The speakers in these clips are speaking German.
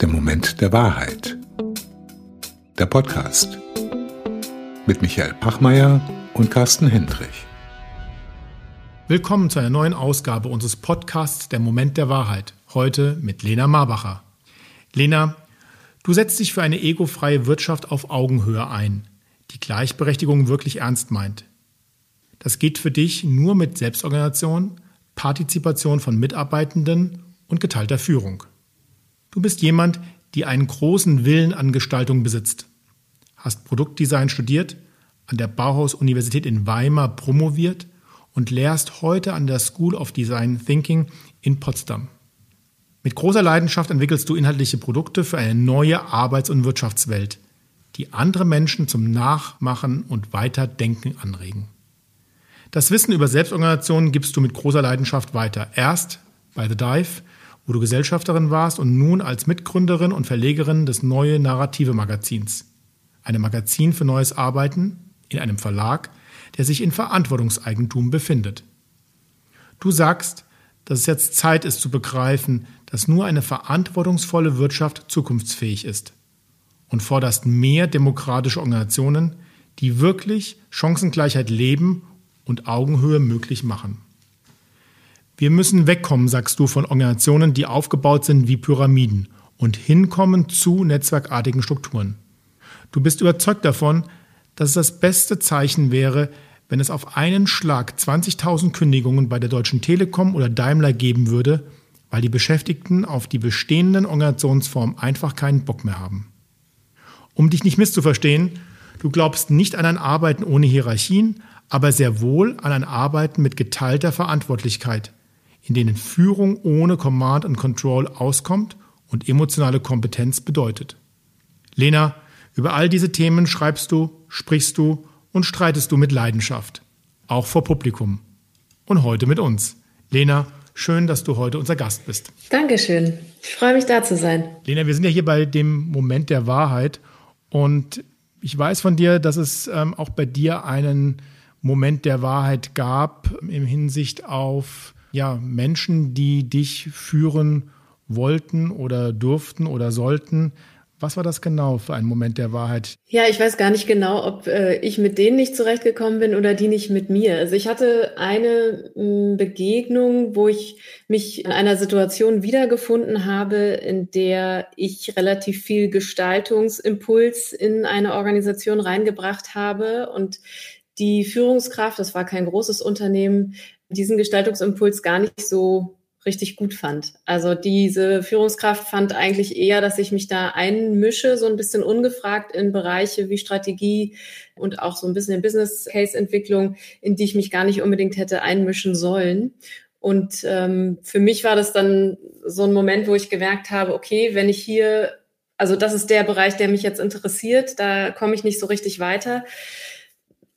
Der Moment der Wahrheit. Der Podcast mit Michael Pachmeier und Carsten Hendrich. Willkommen zu einer neuen Ausgabe unseres Podcasts Der Moment der Wahrheit. Heute mit Lena Marbacher. Lena, du setzt dich für eine egofreie Wirtschaft auf Augenhöhe ein, die Gleichberechtigung wirklich ernst meint. Das geht für dich nur mit Selbstorganisation, Partizipation von Mitarbeitenden und geteilter Führung. Du bist jemand, die einen großen Willen an Gestaltung besitzt. Hast Produktdesign studiert, an der Bauhaus-Universität in Weimar promoviert und lehrst heute an der School of Design Thinking in Potsdam. Mit großer Leidenschaft entwickelst du inhaltliche Produkte für eine neue Arbeits- und Wirtschaftswelt, die andere Menschen zum Nachmachen und Weiterdenken anregen. Das Wissen über Selbstorganisationen gibst du mit großer Leidenschaft weiter. Erst bei The Dive, wo du Gesellschafterin warst und nun als Mitgründerin und Verlegerin des Neue Narrative Magazins. Einem Magazin für neues Arbeiten in einem Verlag, der sich in Verantwortungseigentum befindet. Du sagst, dass es jetzt Zeit ist zu begreifen, dass nur eine verantwortungsvolle Wirtschaft zukunftsfähig ist und forderst mehr demokratische Organisationen, die wirklich Chancengleichheit leben und Augenhöhe möglich machen. Wir müssen wegkommen, sagst du, von Organisationen, die aufgebaut sind wie Pyramiden und hinkommen zu netzwerkartigen Strukturen. Du bist überzeugt davon, dass es das beste Zeichen wäre, wenn es auf einen Schlag 20.000 Kündigungen bei der Deutschen Telekom oder Daimler geben würde, weil die Beschäftigten auf die bestehenden Organisationsformen einfach keinen Bock mehr haben. Um dich nicht misszuverstehen, du glaubst nicht an ein Arbeiten ohne Hierarchien, aber sehr wohl an ein Arbeiten mit geteilter Verantwortlichkeit, in denen Führung ohne Command and Control auskommt und emotionale Kompetenz bedeutet. Lena, über all diese Themen schreibst du, sprichst du und streitest du mit Leidenschaft, auch vor Publikum. Und heute mit uns. Lena, schön, dass du heute unser Gast bist. Dankeschön. Ich freue mich, da zu sein. Lena, wir sind ja hier bei dem Moment der Wahrheit und ich weiß von dir, dass es ähm, auch bei dir einen Moment der Wahrheit gab im Hinsicht auf ja, Menschen, die dich führen wollten oder durften oder sollten. Was war das genau für ein Moment der Wahrheit? Ja, ich weiß gar nicht genau, ob äh, ich mit denen nicht zurechtgekommen bin oder die nicht mit mir. Also ich hatte eine mh, hm, Begegnung, wo ich mich in einer Situation wiedergefunden habe, in der ich relativ viel Gestaltungsimpuls in eine Organisation reingebracht habe und die Führungskraft, das war kein großes Unternehmen, diesen Gestaltungsimpuls gar nicht so richtig gut fand. Also diese Führungskraft fand eigentlich eher, dass ich mich da einmische, so ein bisschen ungefragt in Bereiche wie Strategie und auch so ein bisschen in Business Case Entwicklung, in die ich mich gar nicht unbedingt hätte einmischen sollen. Und ähm, für mich war das dann so ein Moment, wo ich gemerkt habe, okay, wenn ich hier, also das ist der Bereich, der mich jetzt interessiert, da komme ich nicht so richtig weiter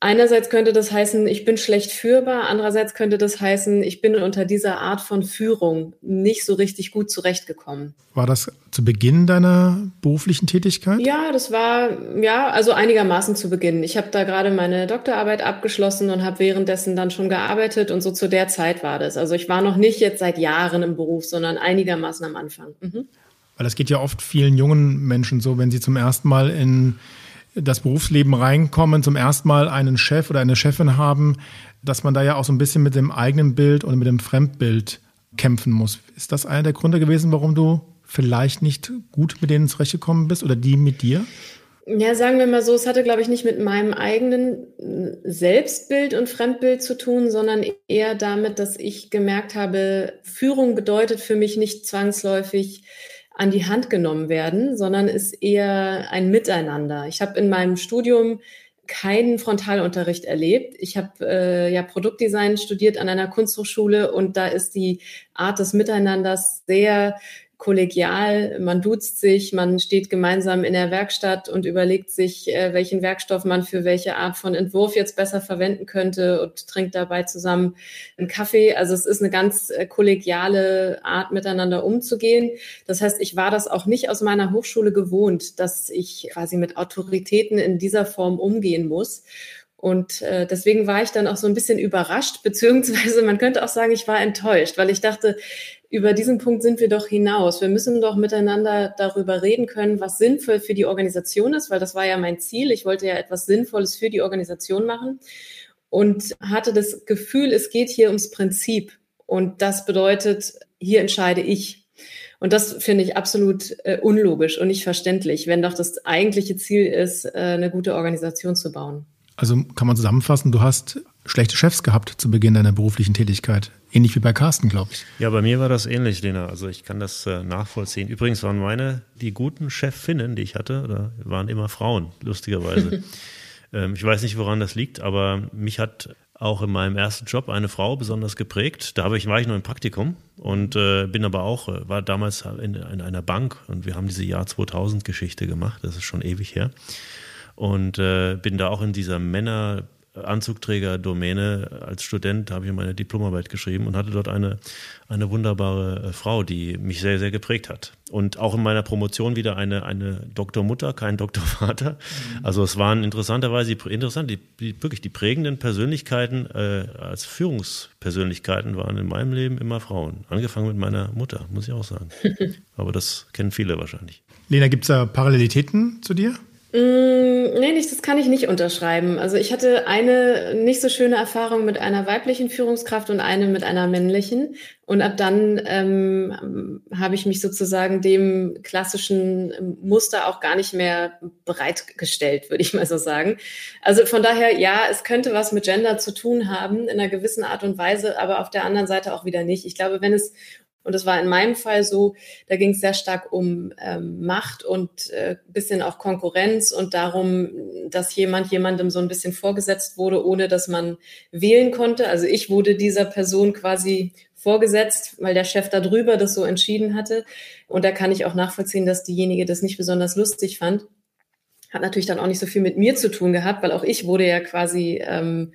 Einerseits könnte das heißen, ich bin schlecht führbar, andererseits könnte das heißen, ich bin unter dieser Art von Führung nicht so richtig gut zurechtgekommen. War das zu Beginn deiner beruflichen Tätigkeit? Ja, das war ja, also einigermaßen zu Beginn. Ich habe da gerade meine Doktorarbeit abgeschlossen und habe währenddessen dann schon gearbeitet und so zu der Zeit war das. Also ich war noch nicht jetzt seit Jahren im Beruf, sondern einigermaßen am Anfang. Mhm. Weil das geht ja oft vielen jungen Menschen so, wenn sie zum ersten Mal in das Berufsleben reinkommen, zum ersten Mal einen Chef oder eine Chefin haben, dass man da ja auch so ein bisschen mit dem eigenen Bild und mit dem Fremdbild kämpfen muss. Ist das einer der Gründe gewesen, warum du vielleicht nicht gut mit denen zurechtgekommen bist oder die mit dir? Ja, sagen wir mal so, es hatte, glaube ich, nicht mit meinem eigenen Selbstbild und Fremdbild zu tun, sondern eher damit, dass ich gemerkt habe, Führung bedeutet für mich nicht zwangsläufig an die Hand genommen werden, sondern ist eher ein Miteinander. Ich habe in meinem Studium keinen Frontalunterricht erlebt. Ich habe äh, ja Produktdesign studiert an einer Kunsthochschule und da ist die Art des Miteinanders sehr kollegial, man duzt sich, man steht gemeinsam in der Werkstatt und überlegt sich, äh, welchen Werkstoff man für welche Art von Entwurf jetzt besser verwenden könnte und trinkt dabei zusammen einen Kaffee. Also es ist eine ganz äh, kollegiale Art, miteinander umzugehen. Das heißt, ich war das auch nicht aus meiner Hochschule gewohnt, dass ich quasi mit Autoritäten in dieser Form umgehen muss. Und äh, deswegen war ich dann auch so ein bisschen überrascht, beziehungsweise man könnte auch sagen, ich war enttäuscht, weil ich dachte, über diesen Punkt sind wir doch hinaus. Wir müssen doch miteinander darüber reden können, was sinnvoll für die Organisation ist, weil das war ja mein Ziel. Ich wollte ja etwas Sinnvolles für die Organisation machen und hatte das Gefühl, es geht hier ums Prinzip. Und das bedeutet, hier entscheide ich. Und das finde ich absolut äh, unlogisch und nicht verständlich, wenn doch das eigentliche Ziel ist, äh, eine gute Organisation zu bauen. Also kann man zusammenfassen, du hast schlechte Chefs gehabt zu Beginn deiner beruflichen Tätigkeit. Ähnlich wie bei Carsten, glaube ich. Ja, bei mir war das ähnlich, Lena. Also ich kann das äh, nachvollziehen. Übrigens waren meine, die guten Chefinnen, die ich hatte, waren immer Frauen, lustigerweise. ähm, ich weiß nicht, woran das liegt, aber mich hat auch in meinem ersten Job eine Frau besonders geprägt. Da ich, war ich noch im Praktikum und äh, bin aber auch, äh, war damals in, in einer Bank und wir haben diese Jahr 2000 Geschichte gemacht. Das ist schon ewig her und äh, bin da auch in dieser Männer Anzugträger-Domäne. Als Student habe ich meine Diplomarbeit geschrieben und hatte dort eine, eine wunderbare äh, Frau, die mich sehr, sehr geprägt hat. Und auch in meiner Promotion wieder eine, eine Doktormutter, kein Doktorvater. Mhm. Also es waren interessanterweise interessant, die, die, wirklich die prägenden Persönlichkeiten äh, als Führungspersönlichkeiten waren in meinem Leben immer Frauen. Angefangen mit meiner Mutter, muss ich auch sagen. Aber das kennen viele wahrscheinlich. Lena, gibt es da Parallelitäten zu dir? Mm, nee, nicht, das kann ich nicht unterschreiben. Also ich hatte eine nicht so schöne Erfahrung mit einer weiblichen Führungskraft und eine mit einer männlichen. Und ab dann ähm, habe ich mich sozusagen dem klassischen Muster auch gar nicht mehr bereitgestellt, würde ich mal so sagen. Also von daher, ja, es könnte was mit Gender zu tun haben, in einer gewissen Art und Weise, aber auf der anderen Seite auch wieder nicht. Ich glaube, wenn es und das war in meinem Fall so, da ging es sehr stark um ähm, Macht und äh, bisschen auch Konkurrenz und darum, dass jemand jemandem so ein bisschen vorgesetzt wurde, ohne dass man wählen konnte. Also ich wurde dieser Person quasi vorgesetzt, weil der Chef da drüber das so entschieden hatte. Und da kann ich auch nachvollziehen, dass diejenige das nicht besonders lustig fand. Hat natürlich dann auch nicht so viel mit mir zu tun gehabt, weil auch ich wurde ja quasi ähm,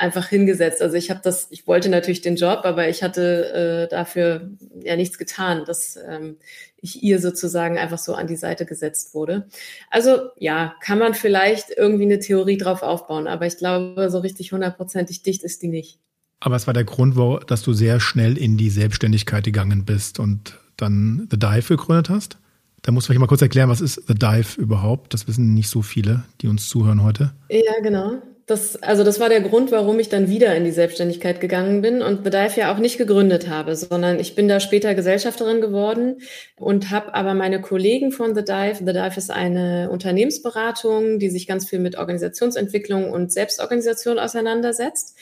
einfach hingesetzt. Also ich habe das, ich wollte natürlich den Job, aber ich hatte äh, dafür ja nichts getan, dass ähm, ich ihr sozusagen einfach so an die Seite gesetzt wurde. Also ja, kann man vielleicht irgendwie eine Theorie drauf aufbauen, aber ich glaube, so richtig hundertprozentig dicht ist die nicht. Aber es war der Grund, wo, dass du sehr schnell in die Selbstständigkeit gegangen bist und dann The Dive gegründet hast? Da du vielleicht mal kurz erklären, was ist The Dive überhaupt? Das wissen nicht so viele, die uns zuhören heute. Ja, genau. Das, also das war der Grund, warum ich dann wieder in die Selbstständigkeit gegangen bin und The Dive ja auch nicht gegründet habe, sondern ich bin da später Gesellschafterin geworden und habe aber meine Kollegen von The Dive, The Dive ist eine Unternehmensberatung, die sich ganz viel mit Organisationsentwicklung und Selbstorganisation auseinandersetzt.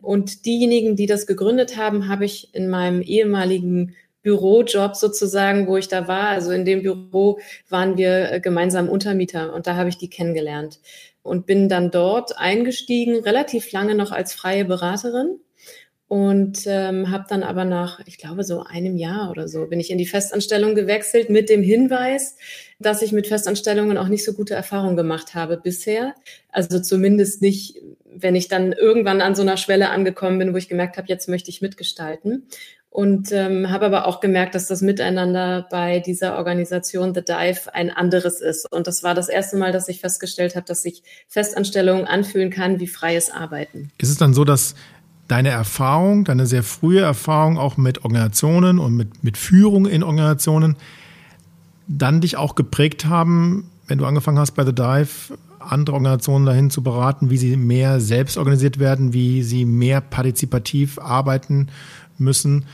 Und diejenigen, die das gegründet haben, habe ich in meinem ehemaligen Bürojob sozusagen, wo ich da war. Also in dem Büro waren wir gemeinsam Untermieter und da habe ich die kennengelernt und bin dann dort eingestiegen, relativ lange noch als freie Beraterin und ähm, habe dann aber nach, ich glaube, so einem Jahr oder so, bin ich in die Festanstellung gewechselt mit dem Hinweis, dass ich mit Festanstellungen auch nicht so gute Erfahrungen gemacht habe bisher. Also zumindest nicht, wenn ich dann irgendwann an so einer Schwelle angekommen bin, wo ich gemerkt habe, jetzt möchte ich mitgestalten und ähm, habe aber auch gemerkt, dass das Miteinander bei dieser Organisation The Dive ein anderes ist. Und das war das erste Mal, dass ich festgestellt habe, dass sich Festanstellungen anfühlen kann wie freies Arbeiten. Ist es dann so, dass deine Erfahrung, deine sehr frühe Erfahrung auch mit Organisationen und mit, mit Führung in Organisationen dann dich auch geprägt haben, wenn du angefangen hast bei The Dive, andere Organisationen dahin zu beraten, wie sie mehr selbst organisiert werden, wie sie mehr partizipativ arbeiten müssen.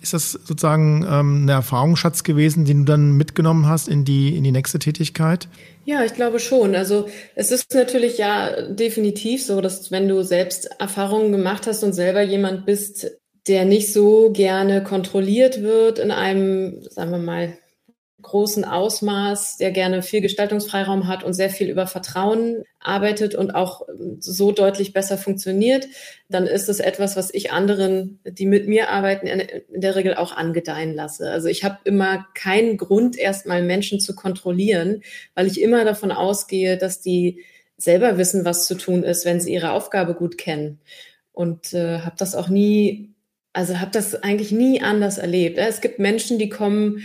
Ist das sozusagen ähm, ein Erfahrungsschatz gewesen, den du dann mitgenommen hast in die, in die nächste Tätigkeit? Ja, ich glaube schon. Also es ist natürlich ja definitiv so, dass wenn du selbst Erfahrungen gemacht hast und selber jemand bist, der nicht so gerne kontrolliert wird in einem, sagen wir mal, großen Ausmaß, der gerne viel Gestaltungsfreiraum hat und sehr viel über Vertrauen arbeitet und auch ähm, so deutlich besser funktioniert, dann ist es etwas, was ich anderen, die mit mir arbeiten, in der Regel auch angedeihen lasse. Also ich habe immer keinen Grund, erstmal Menschen zu kontrollieren, weil ich immer davon ausgehe, dass die selber wissen, was zu tun ist, wenn sie ihre Aufgabe gut kennen. Und äh, habe das auch nie also habe das eigentlich nie anders erlebt. Es gibt Menschen, die kommen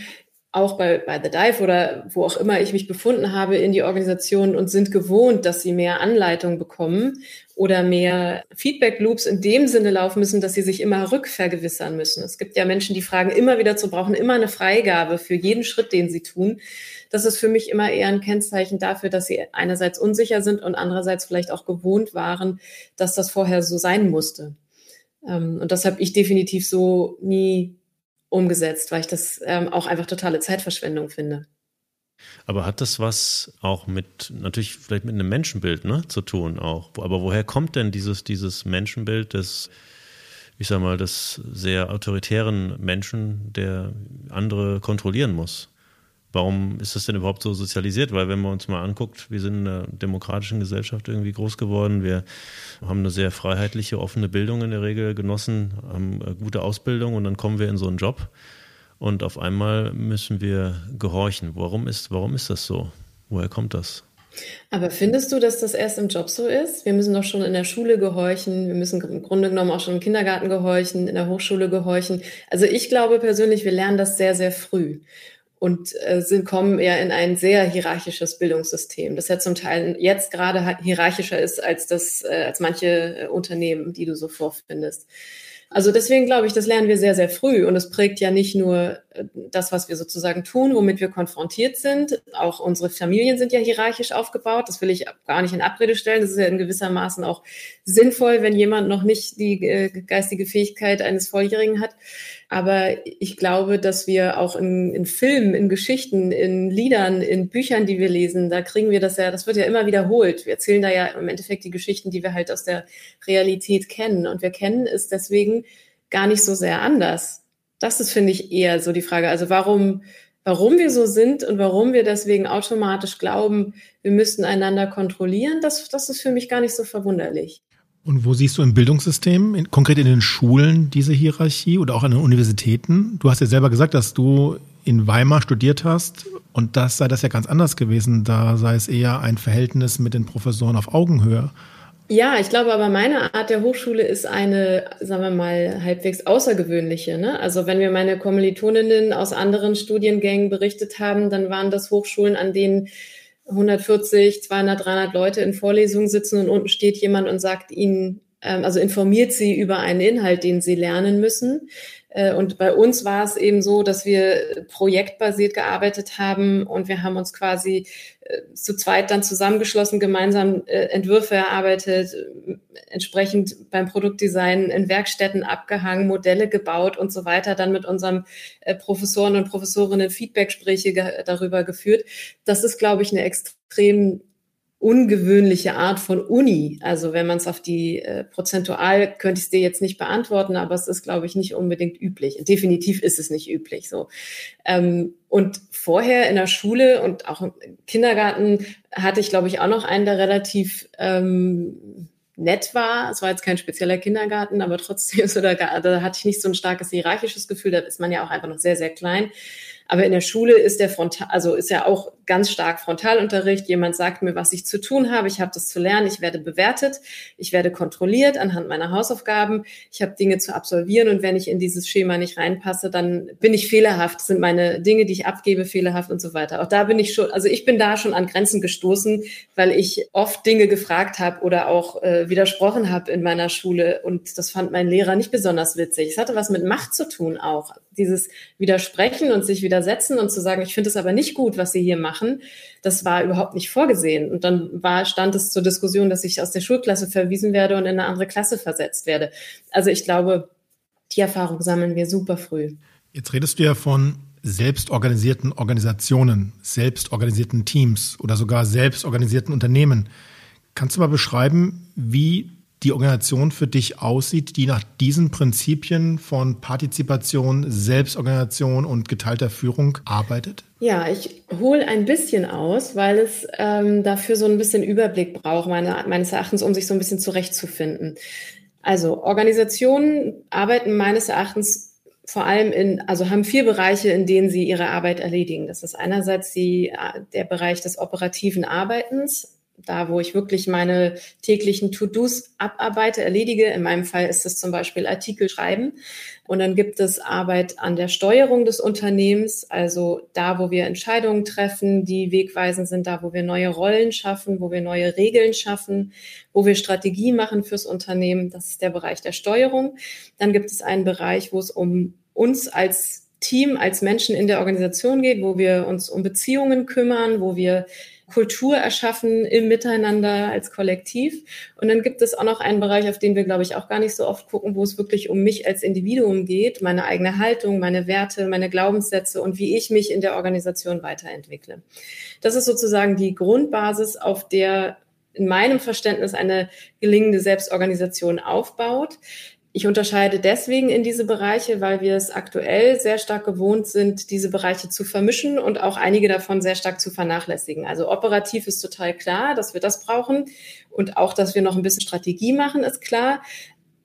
auch bei, bei The Dive oder wo auch immer ich mich befunden habe in die Organisation und sind gewohnt, dass sie mehr Anleitung bekommen oder mehr Feedback Loops in dem Sinne laufen müssen, dass sie sich immer rückvergewissern müssen. Es gibt ja Menschen, die fragen immer wieder zu, brauchen immer eine Freigabe für jeden Schritt, den sie tun. Das ist für mich immer eher ein Kennzeichen dafür, dass sie einerseits unsicher sind und andererseits vielleicht auch gewohnt waren, dass das vorher so sein musste. Ähm, und das habe ich definitiv so nie umgesetzt, weil ich das ähm, auch einfach totale Zeitverschwendung finde. Aber hat das was auch mit, natürlich vielleicht mit einem Menschenbild ne, zu tun auch? Aber woher kommt denn dieses, dieses Menschenbild des, ich sag mal, des sehr autoritären Menschen, der andere kontrollieren muss? Warum ist das denn überhaupt so sozialisiert? Weil wenn man uns mal anguckt, wir sind in einer demokratischen Gesellschaft irgendwie groß geworden. Wir haben eine sehr freiheitliche, offene Bildung in der Regel genossen, haben eine gute Ausbildung und dann kommen wir in so einen Job und auf einmal müssen wir gehorchen. Warum ist, warum ist das so? Woher kommt das? Aber findest du, dass das erst im Job so ist? Wir müssen doch schon in der Schule gehorchen, wir müssen im Grunde genommen auch schon im Kindergarten gehorchen, in der Hochschule gehorchen. Also ich glaube persönlich, wir lernen das sehr, sehr früh und äh, sind, kommen eher in ein sehr hierarchisches Bildungssystem, das ja zum Teil jetzt gerade hierarchischer ist als das, äh, als manche äh, Unternehmen, die du so vorfindest. Also deswegen glaube ich, das lernen wir sehr, sehr früh und es prägt ja nicht nur äh, das, was wir sozusagen tun, womit wir konfrontiert sind. Auch unsere Familien sind ja hierarchisch aufgebaut. Das will ich gar nicht in Abrede stellen. Das ist ja in gewissermaßen auch sinnvoll, wenn jemand noch nicht die äh, geistige Fähigkeit eines Volljährigen hat. Aber ich glaube, dass wir auch in, in Filmen, in Geschichten, in Liedern, in Büchern, die wir lesen, da kriegen wir das ja, das wird ja immer wiederholt. Wir erzählen da ja im Endeffekt die Geschichten, die wir halt aus der Realität kennen. Und wir kennen es deswegen gar nicht so sehr anders. Das ist, finde ich, eher so die Frage. Also warum, warum wir so sind und warum wir deswegen automatisch glauben, wir müssten einander kontrollieren, das, das ist für mich gar nicht so verwunderlich. Und wo siehst du im Bildungssystem, in, konkret in den Schulen, diese Hierarchie oder auch an den Universitäten? Du hast ja selber gesagt, dass du in Weimar studiert hast und das sei das ja ganz anders gewesen. Da sei es eher ein Verhältnis mit den Professoren auf Augenhöhe. Ja, ich glaube aber meine Art der Hochschule ist eine, sagen wir mal, halbwegs außergewöhnliche. Ne? Also wenn wir meine Kommilitoninnen aus anderen Studiengängen berichtet haben, dann waren das Hochschulen, an denen 140, 200, 300 Leute in Vorlesungen sitzen und unten steht jemand und sagt ihnen, ähm, also informiert sie über einen Inhalt, den sie lernen müssen. Äh, und bei uns war es eben so, dass wir projektbasiert gearbeitet haben und wir haben uns quasi zu zweit dann zusammengeschlossen, gemeinsam äh, Entwürfe erarbeitet, entsprechend beim Produktdesign in Werkstätten abgehangen, Modelle gebaut und so weiter, dann mit unserem Professoren und Professorinnen Feedbackgespräche darüber geführt. Das ist, glaube ich, eine extrem ungewöhnliche Art von Uni. Also wenn man es auf die äh, prozentual könnte ich es dir jetzt nicht beantworten, aber es ist, glaube ich, nicht unbedingt üblich. Definitiv ist es nicht üblich so. Ähm, und vorher in der Schule und auch im Kindergarten hatte ich, glaube ich, auch noch einen, der relativ ähm, nett war. Es war jetzt kein spezieller Kindergarten, aber trotzdem so, da, da hatte ich nicht so ein starkes hierarchisches Gefühl. Da ist man ja auch einfach noch sehr, sehr klein. Aber in der Schule ist der Frontal, also ist ja auch ganz stark Frontalunterricht. Jemand sagt mir, was ich zu tun habe. Ich habe das zu lernen. Ich werde bewertet. Ich werde kontrolliert anhand meiner Hausaufgaben. Ich habe Dinge zu absolvieren. Und wenn ich in dieses Schema nicht reinpasse, dann bin ich fehlerhaft. sind meine Dinge, die ich abgebe, fehlerhaft und so weiter. Auch da bin ich schon, also ich bin da schon an Grenzen gestoßen, weil ich oft Dinge gefragt habe oder auch äh, widersprochen habe in meiner Schule. Und das fand mein Lehrer nicht besonders witzig. Es hatte was mit Macht zu tun auch. Dieses Widersprechen und sich widersetzen und zu sagen, ich finde es aber nicht gut, was Sie hier machen machen. Das war überhaupt nicht vorgesehen. Und dann war, stand es zur Diskussion, dass ich aus der Schulklasse verwiesen werde und in eine andere Klasse versetzt werde. Also ich glaube, die Erfahrung sammeln wir super früh. Jetzt redest du ja von selbstorganisierten Organisationen, selbstorganisierten Teams oder sogar selbstorganisierten Unternehmen. Kannst du mal beschreiben, wie die Organisation für dich aussieht, die nach diesen Prinzipien von Partizipation, Selbstorganisation und geteilter Führung arbeitet? Ja, ich hole ein bisschen aus, weil es ähm, dafür so ein bisschen Überblick braucht, meine, meines Erachtens, um sich so ein bisschen zurechtzufinden. Also Organisationen arbeiten meines Erachtens vor allem in, also haben vier Bereiche, in denen sie ihre Arbeit erledigen. Das ist einerseits die, der Bereich des operativen Arbeitens, da wo ich wirklich meine täglichen To-Dos abarbeite, erledige. In meinem Fall ist es zum Beispiel Artikel schreiben. Und dann gibt es Arbeit an der Steuerung des Unternehmens, also da, wo wir Entscheidungen treffen, die wegweisend sind, da, wo wir neue Rollen schaffen, wo wir neue Regeln schaffen, wo wir Strategie machen fürs Unternehmen. Das ist der Bereich der Steuerung. Dann gibt es einen Bereich, wo es um uns als Team, als Menschen in der Organisation geht, wo wir uns um Beziehungen kümmern, wo wir Kultur erschaffen im Miteinander als Kollektiv. Und dann gibt es auch noch einen Bereich, auf den wir, glaube ich, auch gar nicht so oft gucken, wo es wirklich um mich als Individuum geht, meine eigene Haltung, meine Werte, meine Glaubenssätze und wie ich mich in der Organisation weiterentwickle. Das ist sozusagen die Grundbasis, auf der in meinem Verständnis eine gelingende Selbstorganisation aufbaut. Ich unterscheide deswegen in diese Bereiche, weil wir es aktuell sehr stark gewohnt sind, diese Bereiche zu vermischen und auch einige davon sehr stark zu vernachlässigen. Also operativ ist total klar, dass wir das brauchen und auch, dass wir noch ein bisschen Strategie machen, ist klar.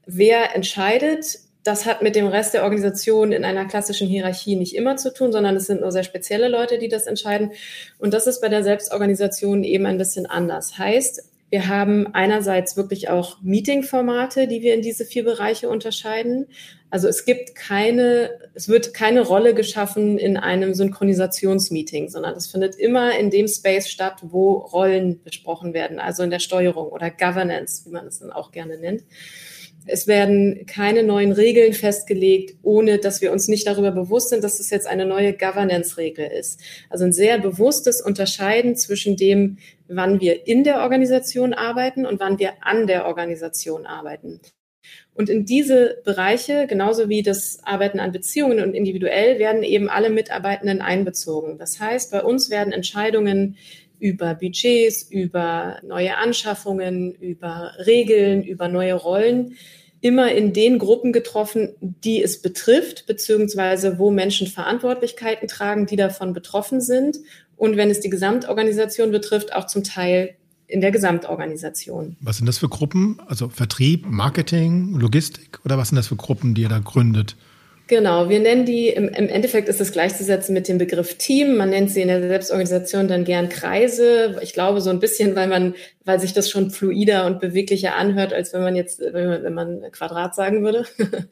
Wer entscheidet, das hat mit dem Rest der Organisation in einer klassischen Hierarchie nicht immer zu tun, sondern es sind nur sehr spezielle Leute, die das entscheiden. Und das ist bei der Selbstorganisation eben ein bisschen anders. Heißt, wir haben einerseits wirklich auch Meeting-Formate, die wir in diese vier Bereiche unterscheiden. Also es gibt keine, es wird keine Rolle geschaffen in einem Synchronisationsmeeting, sondern es findet immer in dem Space statt, wo Rollen besprochen werden, also in der Steuerung oder Governance, wie man es dann auch gerne nennt. Es werden keine neuen Regeln festgelegt, ohne dass wir uns nicht darüber bewusst sind, dass es jetzt eine neue Governance-Regel ist. Also ein sehr bewusstes Unterscheiden zwischen dem, wann wir in der Organisation arbeiten und wann wir an der Organisation arbeiten. Und in diese Bereiche, genauso wie das Arbeiten an Beziehungen und individuell, werden eben alle Mitarbeitenden einbezogen. Das heißt, bei uns werden Entscheidungen über Budgets, über neue Anschaffungen, über Regeln, über neue Rollen immer in den Gruppen getroffen, die es betrifft, beziehungsweise wo Menschen Verantwortlichkeiten tragen, die davon betroffen sind. Und wenn es die Gesamtorganisation betrifft, auch zum Teil in der Gesamtorganisation. Was sind das für Gruppen? Also Vertrieb, Marketing, Logistik oder was sind das für Gruppen, die ihr da gründet? Genau, wir nennen die, im, Endeffekt ist es gleichzusetzen mit dem Begriff Team. Man nennt sie in der Selbstorganisation dann gern Kreise. Ich glaube so ein bisschen, weil man, weil sich das schon fluider und beweglicher anhört, als wenn man jetzt, wenn man, wenn man Quadrat sagen würde.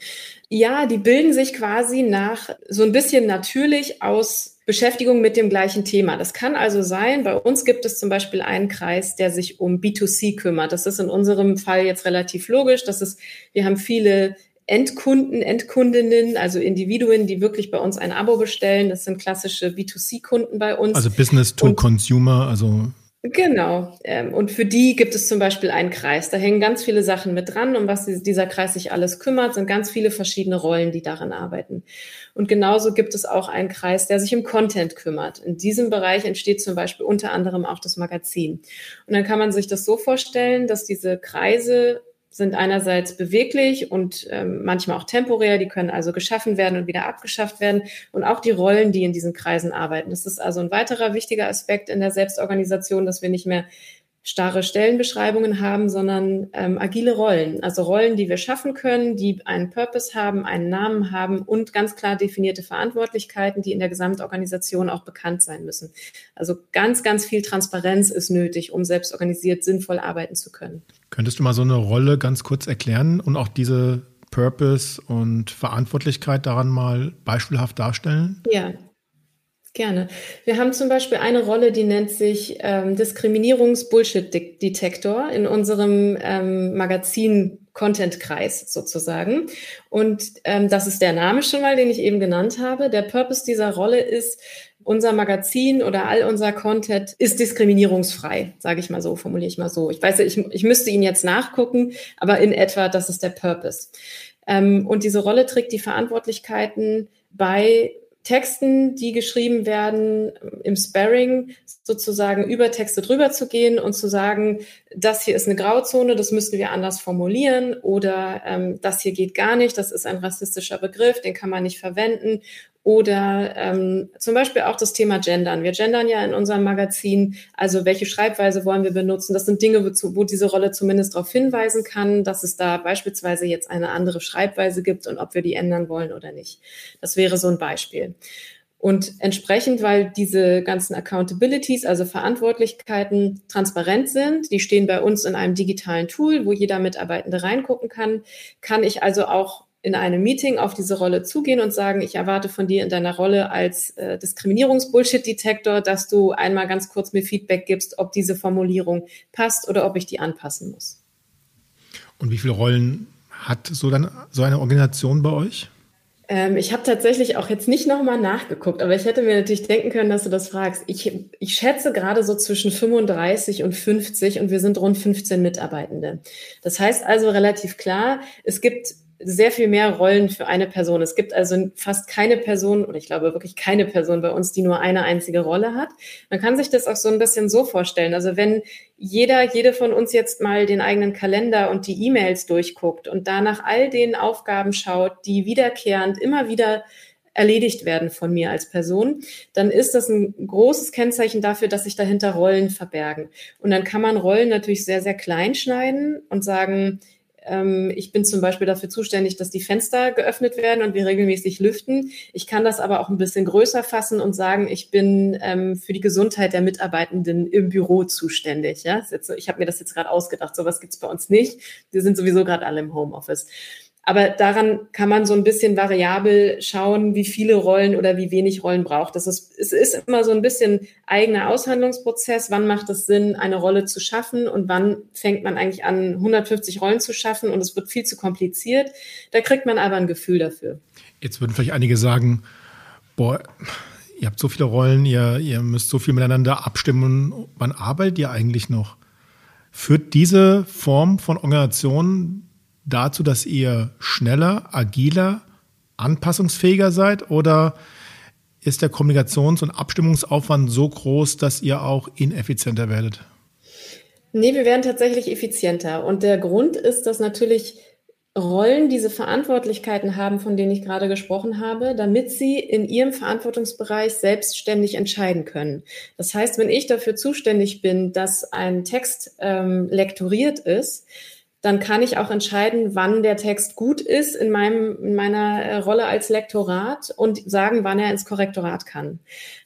ja, die bilden sich quasi nach so ein bisschen natürlich aus Beschäftigung mit dem gleichen Thema. Das kann also sein, bei uns gibt es zum Beispiel einen Kreis, der sich um B2C kümmert. Das ist in unserem Fall jetzt relativ logisch. Das ist, wir haben viele Endkunden, Endkundinnen, also Individuen, die wirklich bei uns ein Abo bestellen. Das sind klassische B2C-Kunden bei uns. Also Business to und, Consumer, also. Genau. Ähm, und für die gibt es zum Beispiel einen Kreis. Da hängen ganz viele Sachen mit dran, um was dieser Kreis sich alles kümmert, sind ganz viele verschiedene Rollen, die darin arbeiten. Und genauso gibt es auch einen Kreis, der sich um Content kümmert. In diesem Bereich entsteht zum Beispiel unter anderem auch das Magazin. Und dann kann man sich das so vorstellen, dass diese Kreise sind einerseits beweglich und ähm, manchmal auch temporär, die können also geschaffen werden und wieder abgeschafft werden und auch die Rollen, die in diesen Kreisen arbeiten. Das ist also ein weiterer wichtiger Aspekt in der Selbstorganisation, dass wir nicht mehr starre Stellenbeschreibungen haben, sondern ähm, agile Rollen. Also Rollen, die wir schaffen können, die einen Purpose haben, einen Namen haben und ganz klar definierte Verantwortlichkeiten, die in der Gesamtorganisation auch bekannt sein müssen. Also ganz, ganz viel Transparenz ist nötig, um selbst organisiert sinnvoll arbeiten zu können. Könntest du mal so eine Rolle ganz kurz erklären und auch diese Purpose und Verantwortlichkeit daran mal beispielhaft darstellen? Ja, Gerne. Wir haben zum Beispiel eine Rolle, die nennt sich ähm, Diskriminierungs-Bullshit-Detektor in unserem ähm, Magazin Content-Kreis sozusagen. Und ähm, das ist der Name schon mal, den ich eben genannt habe. Der Purpose dieser Rolle ist, unser Magazin oder all unser Content ist diskriminierungsfrei, sage ich mal so, formuliere ich mal so. Ich weiß, ich, ich müsste ihn jetzt nachgucken, aber in etwa, das ist der Purpose. Ähm, und diese Rolle trägt die Verantwortlichkeiten bei Texten, die geschrieben werden, im Sparring sozusagen über Texte drüber zu gehen und zu sagen, das hier ist eine Grauzone, das müssten wir anders formulieren oder ähm, das hier geht gar nicht, das ist ein rassistischer Begriff, den kann man nicht verwenden oder ähm, zum Beispiel auch das Thema Gendern. Wir gendern ja in unserem Magazin. Also welche Schreibweise wollen wir benutzen? Das sind Dinge, wo, wo diese Rolle zumindest darauf hinweisen kann, dass es da beispielsweise jetzt eine andere Schreibweise gibt und ob wir die ändern wollen oder nicht. Das wäre so ein Beispiel. Und entsprechend, weil diese ganzen Accountabilities, also Verantwortlichkeiten transparent sind, die stehen bei uns in einem digitalen Tool, wo jeder Mitarbeitende reingucken kann, kann ich also auch in einem Meeting auf diese Rolle zugehen und sagen, ich erwarte von dir in deiner Rolle als äh, Diskriminierungs-Bullshit-Detektor, dass du einmal ganz kurz mir Feedback gibst, ob diese Formulierung passt oder ob ich die anpassen muss. Und wie viele Rollen hat so, dann, so eine Organisation bei euch? Ähm, ich habe tatsächlich auch jetzt nicht nochmal nachgeguckt, aber ich hätte mir natürlich denken können, dass du das fragst. Ich, ich schätze gerade so zwischen 35 und 50 und wir sind rund 15 Mitarbeitende. Das heißt also relativ klar, es gibt sehr viel mehr Rollen für eine Person. Es gibt also fast keine Person, oder ich glaube wirklich keine Person bei uns, die nur eine einzige Rolle hat. Man kann sich das auch so ein bisschen so vorstellen. Also wenn jeder, jede von uns jetzt mal den eigenen Kalender und die E-Mails durchguckt und da nach all den Aufgaben schaut, die wiederkehrend immer wieder erledigt werden von mir als Person, dann ist das ein großes Kennzeichen dafür, dass sich dahinter Rollen verbergen. Und dann kann man Rollen natürlich sehr, sehr klein schneiden und sagen, ich bin zum Beispiel dafür zuständig, dass die Fenster geöffnet werden und wir regelmäßig lüften. Ich kann das aber auch ein bisschen größer fassen und sagen, ich bin ähm, für die Gesundheit der Mitarbeitenden im Büro zuständig. Ich habe mir das jetzt gerade ausgedacht. Sowas gibt's bei uns nicht. Wir sind sowieso gerade alle im Homeoffice. Aber daran kann man so ein bisschen variabel schauen, wie viele Rollen oder wie wenig Rollen braucht. Das ist, es ist immer so ein bisschen eigener Aushandlungsprozess. Wann macht es Sinn, eine Rolle zu schaffen und wann fängt man eigentlich an, 150 Rollen zu schaffen und es wird viel zu kompliziert. Da kriegt man aber ein Gefühl dafür. Jetzt würden vielleicht einige sagen, boah, ihr habt so viele Rollen, ihr, ihr müsst so viel miteinander abstimmen. Wann arbeitet ihr eigentlich noch? Führt diese Form von Organisation dazu, dass ihr schneller, agiler, anpassungsfähiger seid oder ist der Kommunikations- und Abstimmungsaufwand so groß, dass ihr auch ineffizienter werdet? Nee, wir werden tatsächlich effizienter. Und der Grund ist, dass natürlich Rollen diese Verantwortlichkeiten haben, von denen ich gerade gesprochen habe, damit sie in ihrem Verantwortungsbereich selbstständig entscheiden können. Das heißt, wenn ich dafür zuständig bin, dass ein Text ähm, lektoriert ist, dann kann ich auch entscheiden, wann der Text gut ist in, meinem, in meiner äh, Rolle als Lektorat und sagen, wann er ins Korrektorat kann.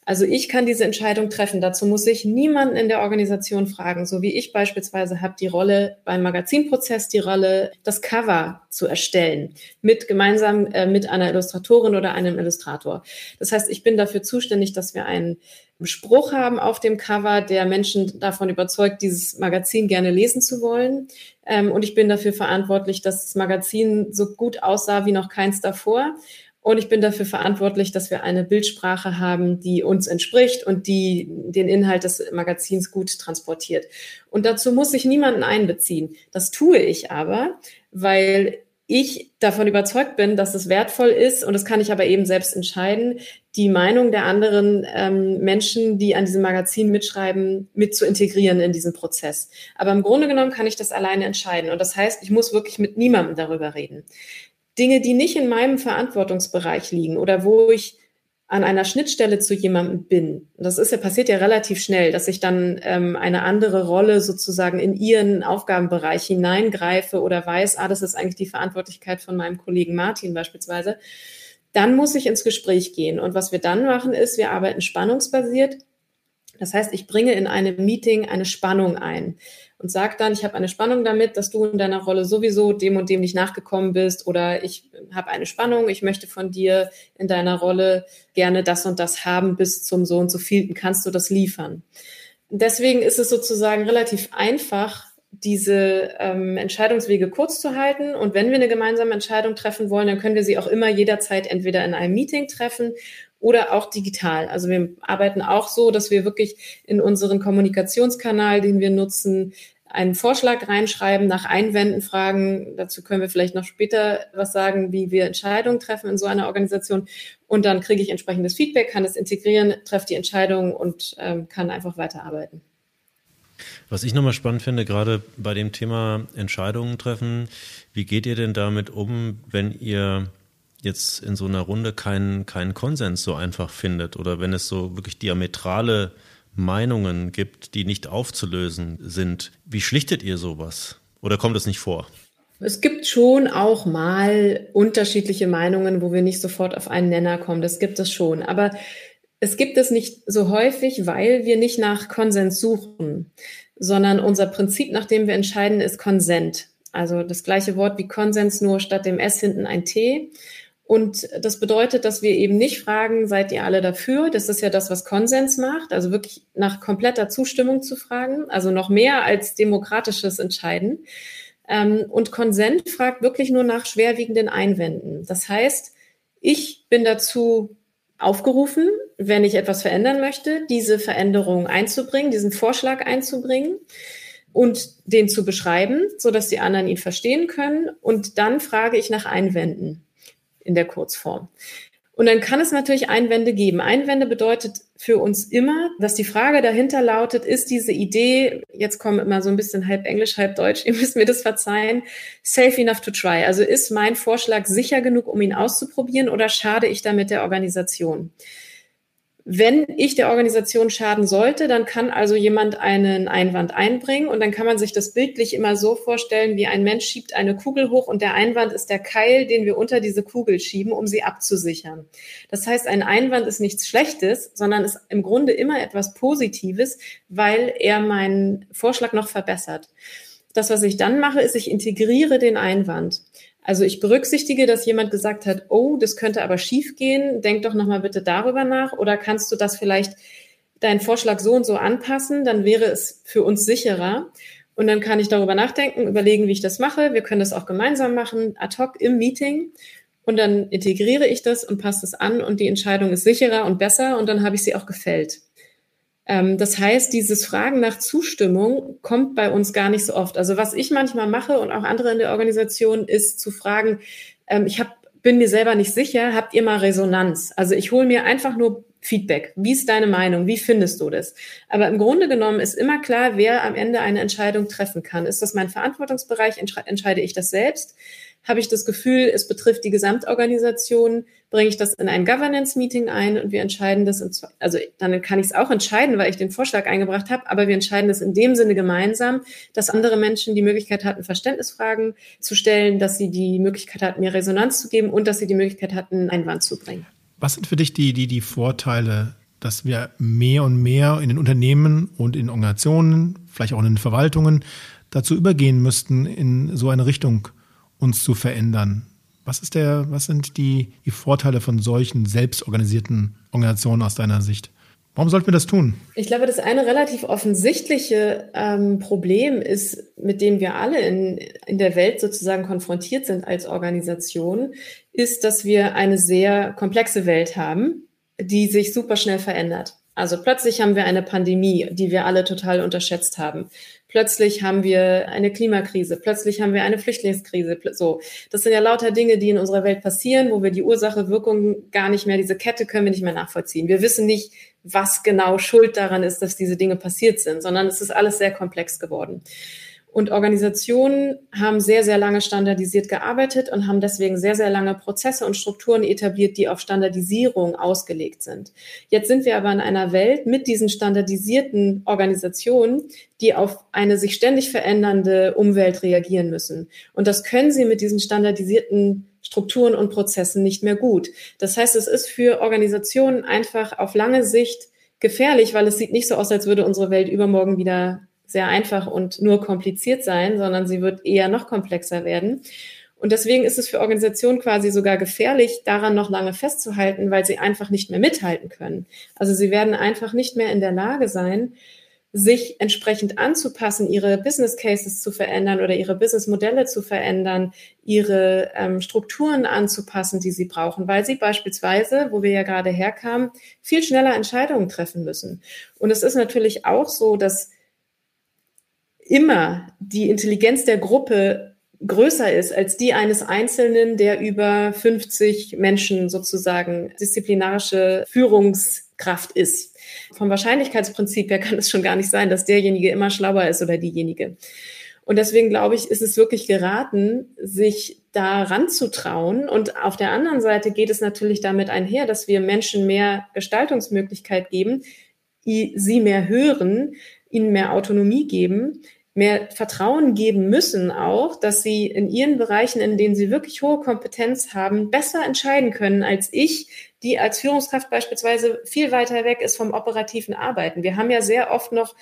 Also ich kann diese Entscheidung treffen. Dazu muss ich niemanden in der Organisation fragen, so wie ich beispielsweise habe die Rolle beim Magazinprozess, die Rolle, das Cover zu erstellen, mit gemeinsam äh, mit einer Illustratorin oder einem Illustrator. Das heißt, ich bin dafür zuständig, dass wir einen Spruch haben auf dem Cover, der Menschen davon überzeugt, dieses Magazin gerne lesen zu wollen. Ähm, und ich bin dafür verantwortlich, dass das Magazin so gut aussah wie noch keins davor. Und ich bin dafür verantwortlich, dass wir eine Bildsprache haben, die uns entspricht und die den Inhalt des Magazins gut transportiert. Und dazu muss ich niemanden einbeziehen. Das tue ich aber, weil ich davon überzeugt bin, dass es wertvoll ist, und das kann ich aber eben selbst entscheiden, die Meinung der anderen ähm, Menschen, die an diesem Magazin mitschreiben, mit zu integrieren in diesen Prozess. Aber im Grunde genommen kann ich das alleine entscheiden. Und das heißt, ich muss wirklich mit niemandem darüber reden. Dinge, die nicht in meinem Verantwortungsbereich liegen oder wo ich an einer Schnittstelle zu jemandem bin, das ist ja passiert ja relativ schnell, dass ich dann ähm, eine andere Rolle sozusagen in ihren Aufgabenbereich hineingreife oder weiß, ah, das ist eigentlich die Verantwortlichkeit von meinem Kollegen Martin beispielsweise, dann muss ich ins Gespräch gehen. Und was wir dann machen, ist, wir arbeiten spannungsbasiert. Das heißt, ich bringe in einem Meeting eine Spannung ein und sag dann, ich habe eine Spannung damit, dass du in deiner Rolle sowieso dem und dem nicht nachgekommen bist oder ich habe eine Spannung, ich möchte von dir in deiner Rolle gerne das und das haben bis zum so und so vielten, kannst du das liefern. Deswegen ist es sozusagen relativ einfach, diese ähm, Entscheidungswege kurz zu halten. Und wenn wir eine gemeinsame Entscheidung treffen wollen, dann können wir sie auch immer jederzeit entweder in einem Meeting treffen oder auch digital. Also wir arbeiten auch so, dass wir wirklich in unseren Kommunikationskanal, den wir nutzen, einen Vorschlag reinschreiben, nach Einwänden fragen. Dazu können wir vielleicht noch später was sagen, wie wir Entscheidungen treffen in so einer Organisation. Und dann kriege ich entsprechendes Feedback, kann es integrieren, treffe die Entscheidung und ähm, kann einfach weiterarbeiten. Was ich nochmal spannend finde, gerade bei dem Thema Entscheidungen treffen, wie geht ihr denn damit um, wenn ihr jetzt in so einer Runde keinen, keinen Konsens so einfach findet oder wenn es so wirklich diametrale Meinungen gibt, die nicht aufzulösen sind. Wie schlichtet ihr sowas? Oder kommt es nicht vor? Es gibt schon auch mal unterschiedliche Meinungen, wo wir nicht sofort auf einen Nenner kommen. Das gibt es schon. Aber es gibt es nicht so häufig, weil wir nicht nach Konsens suchen, sondern unser Prinzip, nach dem wir entscheiden, ist Konsent. Also das gleiche Wort wie Konsens, nur statt dem S hinten ein T. Und das bedeutet, dass wir eben nicht fragen, seid ihr alle dafür? Das ist ja das, was Konsens macht, also wirklich nach kompletter Zustimmung zu fragen, also noch mehr als demokratisches Entscheiden. Ähm, und Konsent fragt wirklich nur nach schwerwiegenden Einwänden. Das heißt, ich bin dazu aufgerufen, wenn ich etwas verändern möchte, diese Veränderung einzubringen, diesen Vorschlag einzubringen und den zu beschreiben, so dass die anderen ihn verstehen können. Und dann frage ich nach Einwänden in der Kurzform. Und dann kann es natürlich Einwände geben. Einwände bedeutet für uns immer, dass die Frage dahinter lautet, ist diese Idee, jetzt kommen immer so ein bisschen halb Englisch, halb Deutsch, ihr müsst mir das verzeihen, safe enough to try? Also ist mein Vorschlag sicher genug, um ihn auszuprobieren oder schade ich damit der Organisation? Wenn ich der Organisation schaden sollte, dann kann also jemand einen Einwand einbringen und dann kann man sich das bildlich immer so vorstellen, wie ein Mensch schiebt eine Kugel hoch und der Einwand ist der Keil, den wir unter diese Kugel schieben, um sie abzusichern. Das heißt, ein Einwand ist nichts Schlechtes, sondern ist im Grunde immer etwas Positives, weil er meinen Vorschlag noch verbessert. Das, was ich dann mache, ist, ich integriere den Einwand. Also ich berücksichtige, dass jemand gesagt hat, oh, das könnte aber schief gehen, denk doch nochmal bitte darüber nach oder kannst du das vielleicht deinen Vorschlag so und so anpassen, dann wäre es für uns sicherer. Und dann kann ich darüber nachdenken, überlegen, wie ich das mache. Wir können das auch gemeinsam machen, ad hoc im Meeting. Und dann integriere ich das und passe es an und die Entscheidung ist sicherer und besser und dann habe ich sie auch gefällt. Ähm, das heißt, dieses Fragen nach Zustimmung kommt bei uns gar nicht so oft. Also was ich manchmal mache und auch andere in der Organisation ist zu fragen, ähm, ich hab, bin mir selber nicht sicher, habt ihr mal Resonanz? Also ich hole mir einfach nur Feedback. Wie ist deine Meinung? Wie findest du das? Aber im Grunde genommen ist immer klar, wer am Ende eine Entscheidung treffen kann. Ist das mein Verantwortungsbereich? Entscheide ich das selbst? Habe ich das Gefühl, es betrifft die Gesamtorganisation, bringe ich das in ein Governance-Meeting ein und wir entscheiden das, in, also dann kann ich es auch entscheiden, weil ich den Vorschlag eingebracht habe, aber wir entscheiden das in dem Sinne gemeinsam, dass andere Menschen die Möglichkeit hatten, Verständnisfragen zu stellen, dass sie die Möglichkeit hatten, mir Resonanz zu geben und dass sie die Möglichkeit hatten, einen Einwand zu bringen. Was sind für dich die, die, die Vorteile, dass wir mehr und mehr in den Unternehmen und in Organisationen, vielleicht auch in den Verwaltungen, dazu übergehen müssten, in so eine Richtung uns zu verändern. Was ist der, was sind die, die Vorteile von solchen selbstorganisierten Organisationen aus deiner Sicht? Warum sollten wir das tun? Ich glaube, das eine relativ offensichtliche ähm, Problem ist, mit dem wir alle in, in der Welt sozusagen konfrontiert sind als Organisation, ist, dass wir eine sehr komplexe Welt haben, die sich super schnell verändert. Also plötzlich haben wir eine Pandemie, die wir alle total unterschätzt haben. Plötzlich haben wir eine Klimakrise, plötzlich haben wir eine Flüchtlingskrise. So, das sind ja lauter Dinge, die in unserer Welt passieren, wo wir die Ursache, Wirkung gar nicht mehr, diese Kette können wir nicht mehr nachvollziehen. Wir wissen nicht, was genau Schuld daran ist, dass diese Dinge passiert sind, sondern es ist alles sehr komplex geworden. Und Organisationen haben sehr, sehr lange standardisiert gearbeitet und haben deswegen sehr, sehr lange Prozesse und Strukturen etabliert, die auf Standardisierung ausgelegt sind. Jetzt sind wir aber in einer Welt mit diesen standardisierten Organisationen, die auf eine sich ständig verändernde Umwelt reagieren müssen. Und das können sie mit diesen standardisierten Strukturen und Prozessen nicht mehr gut. Das heißt, es ist für Organisationen einfach auf lange Sicht gefährlich, weil es sieht nicht so aus, als würde unsere Welt übermorgen wieder sehr einfach und nur kompliziert sein, sondern sie wird eher noch komplexer werden. Und deswegen ist es für Organisationen quasi sogar gefährlich, daran noch lange festzuhalten, weil sie einfach nicht mehr mithalten können. Also sie werden einfach nicht mehr in der Lage sein, sich entsprechend anzupassen, ihre Business Cases zu verändern oder ihre Business Modelle zu verändern, ihre ähm, Strukturen anzupassen, die sie brauchen, weil sie beispielsweise, wo wir ja gerade herkamen, viel schneller Entscheidungen treffen müssen. Und es ist natürlich auch so, dass immer die Intelligenz der Gruppe größer ist als die eines Einzelnen, der über 50 Menschen sozusagen disziplinarische Führungskraft ist. Vom Wahrscheinlichkeitsprinzip her kann es schon gar nicht sein, dass derjenige immer schlauer ist oder diejenige. Und deswegen glaube ich, ist es wirklich geraten, sich da ranzutrauen. Und auf der anderen Seite geht es natürlich damit einher, dass wir Menschen mehr Gestaltungsmöglichkeit geben, sie mehr hören, ihnen mehr Autonomie geben, mehr Vertrauen geben müssen auch, dass sie in ihren Bereichen, in denen sie wirklich hohe Kompetenz haben, besser entscheiden können als ich, die als Führungskraft beispielsweise viel weiter weg ist vom operativen Arbeiten. Wir haben ja sehr oft noch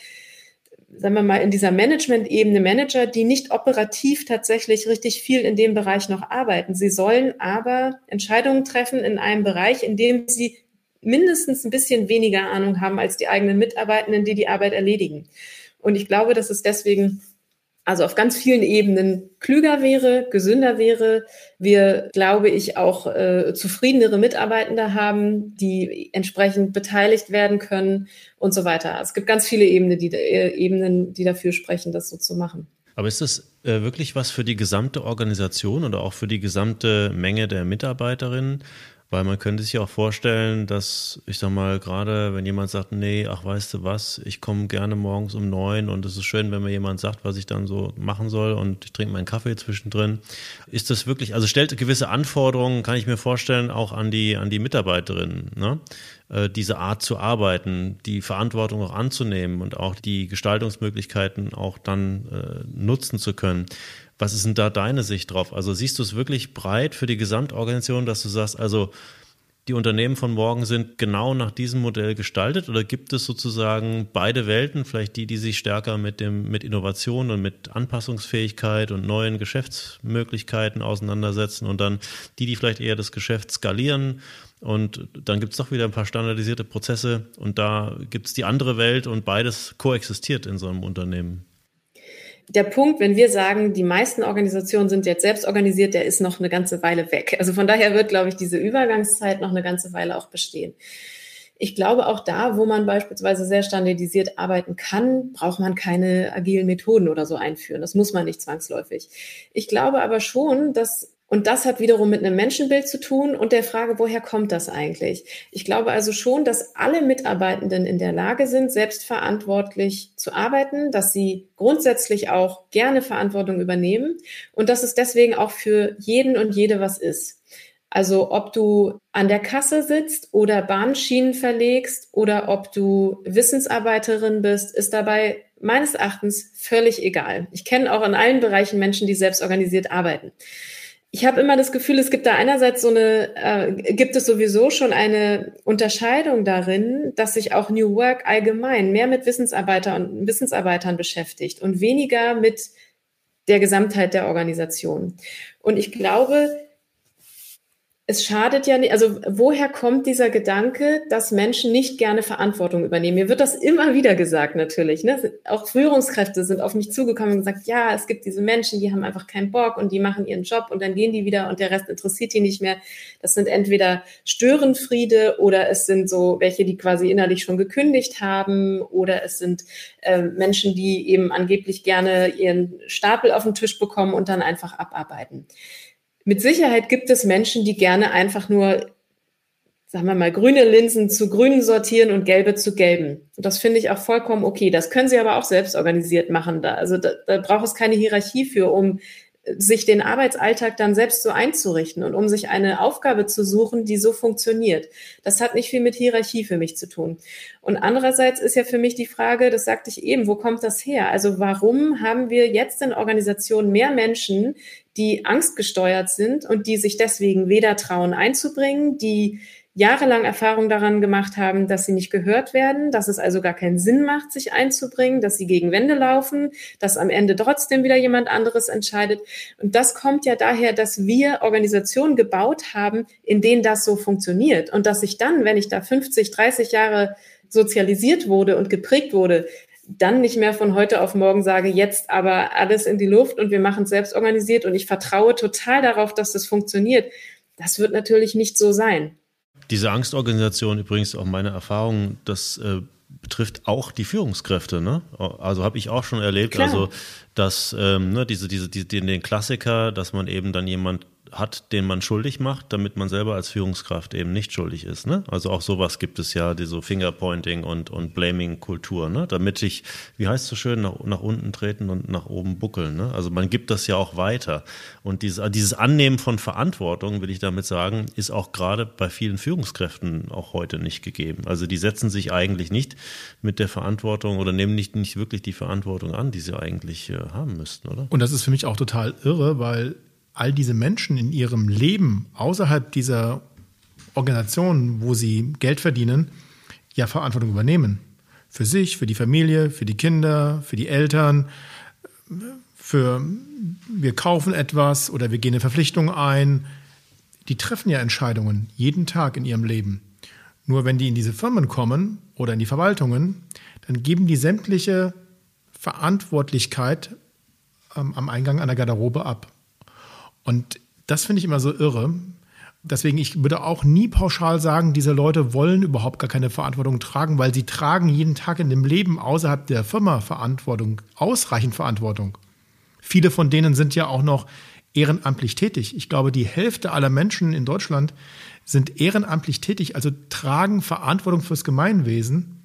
sagen wir mal, in dieser Management-Ebene Manager, die nicht operativ tatsächlich richtig viel in dem Bereich noch arbeiten. Sie sollen aber Entscheidungen treffen in einem Bereich, in dem sie mindestens ein bisschen weniger Ahnung haben als die eigenen Mitarbeitenden, die die Arbeit erledigen. Und ich glaube, dass es deswegen also auf ganz vielen Ebenen klüger wäre, gesünder wäre. Wir, glaube ich, auch äh, zufriedenere Mitarbeitende haben, die entsprechend beteiligt werden können und so weiter. Es gibt ganz viele Ebenen, die, äh, Ebenen, die dafür sprechen, das so zu machen. Aber ist das äh, wirklich was für die gesamte Organisation oder auch für die gesamte Menge der Mitarbeiterinnen? Weil man könnte sich auch vorstellen, dass, ich sag mal, gerade wenn jemand sagt, nee, ach weißt du was, ich komme gerne morgens um neun und es ist schön, wenn mir jemand sagt, was ich dann so machen soll und ich trinke meinen Kaffee zwischendrin. Ist das wirklich, also stellt gewisse Anforderungen, kann ich mir vorstellen, auch an die, an die Mitarbeiterinnen, ne? Äh, diese Art zu arbeiten, die Verantwortung auch anzunehmen und auch die Gestaltungsmöglichkeiten auch dann äh, nutzen zu können. Was ist denn da deine Sicht drauf? Also siehst du es wirklich breit für die Gesamtorganisation, dass du sagst, also die Unternehmen von morgen sind genau nach diesem Modell gestaltet? Oder gibt es sozusagen beide Welten, vielleicht die, die sich stärker mit dem, mit Innovation und mit Anpassungsfähigkeit und neuen Geschäftsmöglichkeiten auseinandersetzen und dann die, die vielleicht eher das Geschäft skalieren? Und dann gibt es doch wieder ein paar standardisierte Prozesse und da gibt es die andere Welt und beides koexistiert in so einem Unternehmen der Punkt, wenn wir sagen, die meisten Organisationen sind jetzt selbst organisiert, der ist noch eine ganze Weile weg. Also von daher wird, glaube ich, diese Übergangszeit noch eine ganze Weile auch bestehen. Ich glaube, auch da, wo man beispielsweise sehr standardisiert arbeiten kann, braucht man keine agilen Methoden oder so einführen. Das muss man nicht zwangsläufig. Ich glaube aber schon, dass und das hat wiederum mit einem Menschenbild zu tun und der Frage, woher kommt das eigentlich? Ich glaube also schon, dass alle Mitarbeitenden in der Lage sind, selbstverantwortlich zu arbeiten, dass sie grundsätzlich auch gerne Verantwortung übernehmen und dass es deswegen auch für jeden und jede was ist. Also ob du an der Kasse sitzt oder Bahnschienen verlegst oder ob du Wissensarbeiterin bist, ist dabei meines Erachtens völlig egal. Ich kenne auch in allen Bereichen Menschen, die selbst organisiert arbeiten ich habe immer das Gefühl, es gibt da einerseits so eine, äh, gibt es sowieso schon eine Unterscheidung darin, dass sich auch New Work allgemein mehr mit Wissensarbeiter und Wissensarbeitern beschäftigt und weniger mit der Gesamtheit der Organisation. Und ich glaube, es schadet ja nicht, also woher kommt dieser Gedanke, dass Menschen nicht gerne Verantwortung übernehmen? Mir wird das immer wieder gesagt, natürlich. Ne? Auch Führungskräfte sind auf mich zugekommen und gesagt, ja, es gibt diese Menschen, die haben einfach keinen Bock und die machen ihren Job und dann gehen die wieder und der Rest interessiert die nicht mehr. Das sind entweder Störenfriede oder es sind so welche, die quasi innerlich schon gekündigt haben oder es sind äh, Menschen, die eben angeblich gerne ihren Stapel auf den Tisch bekommen und dann einfach abarbeiten mit Sicherheit gibt es Menschen, die gerne einfach nur, sagen wir mal, grüne Linsen zu grünen sortieren und gelbe zu gelben. Und das finde ich auch vollkommen okay. Das können sie aber auch selbst organisiert machen. Da. Also da, da braucht es keine Hierarchie für, um sich den Arbeitsalltag dann selbst so einzurichten und um sich eine Aufgabe zu suchen, die so funktioniert. Das hat nicht viel mit Hierarchie für mich zu tun. Und andererseits ist ja für mich die Frage, das sagte ich eben, wo kommt das her? Also warum haben wir jetzt in Organisationen mehr Menschen, die angstgesteuert sind und die sich deswegen weder trauen einzubringen, die jahrelang Erfahrung daran gemacht haben, dass sie nicht gehört werden, dass es also gar keinen Sinn macht, sich einzubringen, dass sie gegen Wände laufen, dass am Ende trotzdem wieder jemand anderes entscheidet. Und das kommt ja daher, dass wir Organisationen gebaut haben, in denen das so funktioniert. Und dass ich dann, wenn ich da 50, 30 Jahre sozialisiert wurde und geprägt wurde, dann nicht mehr von heute auf morgen sage, jetzt aber alles in die Luft und wir machen es selbst organisiert und ich vertraue total darauf, dass das funktioniert. Das wird natürlich nicht so sein. Diese Angstorganisation, übrigens auch meine Erfahrung, das äh, betrifft auch die Führungskräfte. Ne? Also habe ich auch schon erlebt, Klar. also dass ähm, ne, diese, diese, die, den Klassiker, dass man eben dann jemand hat, den man schuldig macht, damit man selber als Führungskraft eben nicht schuldig ist. Ne? Also auch sowas gibt es ja, diese Fingerpointing und, und Blaming-Kultur, ne? damit ich, wie heißt es so schön, nach, nach unten treten und nach oben buckeln. Ne? Also man gibt das ja auch weiter. Und dieses, dieses Annehmen von Verantwortung, will ich damit sagen, ist auch gerade bei vielen Führungskräften auch heute nicht gegeben. Also die setzen sich eigentlich nicht mit der Verantwortung oder nehmen nicht, nicht wirklich die Verantwortung an, die sie eigentlich äh, haben müssten, oder? Und das ist für mich auch total irre, weil all diese Menschen in ihrem Leben außerhalb dieser Organisation, wo sie Geld verdienen, ja Verantwortung übernehmen. Für sich, für die Familie, für die Kinder, für die Eltern, für wir kaufen etwas oder wir gehen eine Verpflichtung ein. Die treffen ja Entscheidungen jeden Tag in ihrem Leben. Nur wenn die in diese Firmen kommen oder in die Verwaltungen, dann geben die sämtliche Verantwortlichkeit ähm, am Eingang einer Garderobe ab. Und das finde ich immer so irre. Deswegen, ich würde auch nie pauschal sagen, diese Leute wollen überhaupt gar keine Verantwortung tragen, weil sie tragen jeden Tag in dem Leben außerhalb der Firma Verantwortung, ausreichend Verantwortung. Viele von denen sind ja auch noch ehrenamtlich tätig. Ich glaube, die Hälfte aller Menschen in Deutschland sind ehrenamtlich tätig, also tragen Verantwortung fürs Gemeinwesen.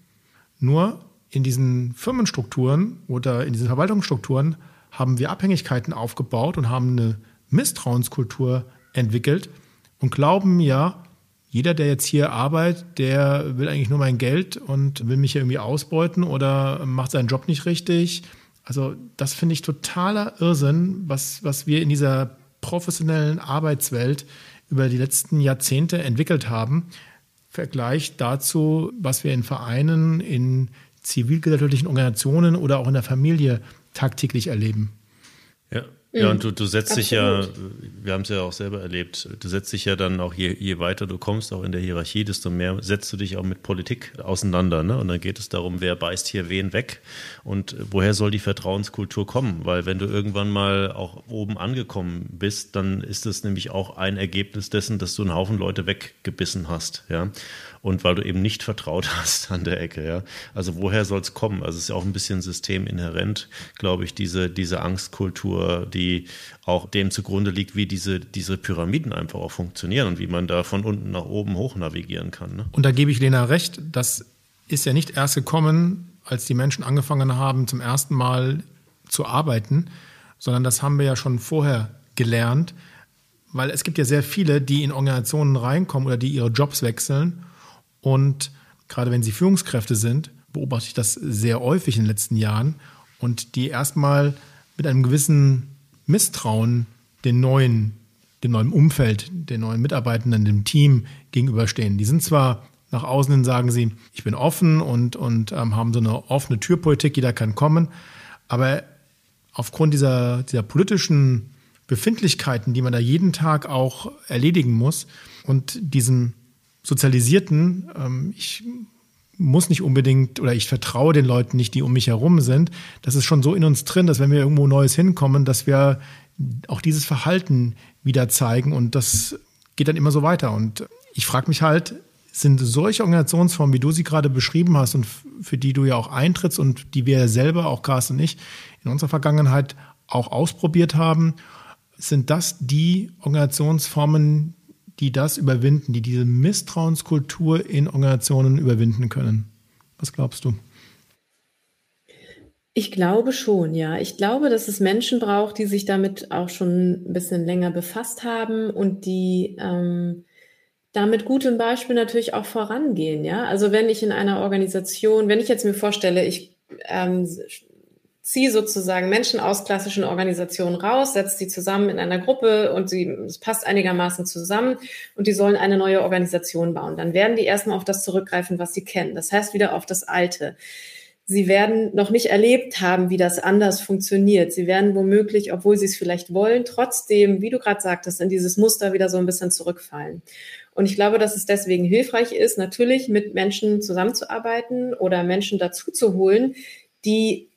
Nur in diesen Firmenstrukturen oder in diesen Verwaltungsstrukturen haben wir Abhängigkeiten aufgebaut und haben eine Misstrauenskultur entwickelt und glauben ja, jeder, der jetzt hier arbeitet, der will eigentlich nur mein Geld und will mich hier irgendwie ausbeuten oder macht seinen Job nicht richtig. Also das finde ich totaler Irrsinn, was, was wir in dieser professionellen Arbeitswelt über die letzten Jahrzehnte entwickelt haben. Vergleich dazu, was wir in Vereinen, in zivilgesellschaftlichen Organisationen oder auch in der Familie tagtäglich erleben. Ja, ja, und du, du setzt Absolut. dich ja, wir haben es ja auch selber erlebt, du setzt dich ja dann auch, je, je weiter du kommst, auch in der Hierarchie, desto mehr setzt du dich auch mit Politik auseinander. Ne? Und dann geht es darum, wer beißt hier wen weg und woher soll die Vertrauenskultur kommen? Weil wenn du irgendwann mal auch oben angekommen bist, dann ist das nämlich auch ein Ergebnis dessen, dass du einen Haufen Leute weggebissen hast. Ja? Und weil du eben nicht vertraut hast an der Ecke. Ja? Also woher soll es kommen? Also es ist ja auch ein bisschen systeminhärent, glaube ich, diese, diese Angstkultur, die auch dem zugrunde liegt, wie diese, diese Pyramiden einfach auch funktionieren und wie man da von unten nach oben hoch navigieren kann. Ne? Und da gebe ich Lena recht, das ist ja nicht erst gekommen, als die Menschen angefangen haben, zum ersten Mal zu arbeiten, sondern das haben wir ja schon vorher gelernt, weil es gibt ja sehr viele, die in Organisationen reinkommen oder die ihre Jobs wechseln und gerade wenn sie Führungskräfte sind, beobachte ich das sehr häufig in den letzten Jahren und die erstmal mit einem gewissen Misstrauen den neuen, dem neuen Umfeld, den neuen Mitarbeitenden, dem Team gegenüberstehen. Die sind zwar nach außen hin sagen sie, ich bin offen und, und ähm, haben so eine offene Türpolitik, jeder kann kommen, aber aufgrund dieser, dieser politischen Befindlichkeiten, die man da jeden Tag auch erledigen muss und diesem Sozialisierten, ähm, ich muss nicht unbedingt oder ich vertraue den Leuten nicht, die um mich herum sind. Das ist schon so in uns drin, dass wenn wir irgendwo Neues hinkommen, dass wir auch dieses Verhalten wieder zeigen und das geht dann immer so weiter. Und ich frage mich halt, sind solche Organisationsformen, wie du sie gerade beschrieben hast und für die du ja auch eintrittst und die wir selber, auch Carsten und ich, in unserer Vergangenheit auch ausprobiert haben, sind das die Organisationsformen, die das überwinden, die diese Misstrauenskultur in Organisationen überwinden können. Was glaubst du? Ich glaube schon, ja. Ich glaube, dass es Menschen braucht, die sich damit auch schon ein bisschen länger befasst haben und die ähm, damit gutem Beispiel natürlich auch vorangehen, ja. Also wenn ich in einer Organisation, wenn ich jetzt mir vorstelle, ich ähm, ziehe sozusagen Menschen aus klassischen Organisationen raus, setze sie zusammen in einer Gruppe und sie, es passt einigermaßen zusammen und die sollen eine neue Organisation bauen. Dann werden die erstmal auf das zurückgreifen, was sie kennen. Das heißt wieder auf das Alte. Sie werden noch nicht erlebt haben, wie das anders funktioniert. Sie werden womöglich, obwohl sie es vielleicht wollen, trotzdem, wie du gerade sagtest, in dieses Muster wieder so ein bisschen zurückfallen. Und ich glaube, dass es deswegen hilfreich ist, natürlich mit Menschen zusammenzuarbeiten oder Menschen dazu zu holen, die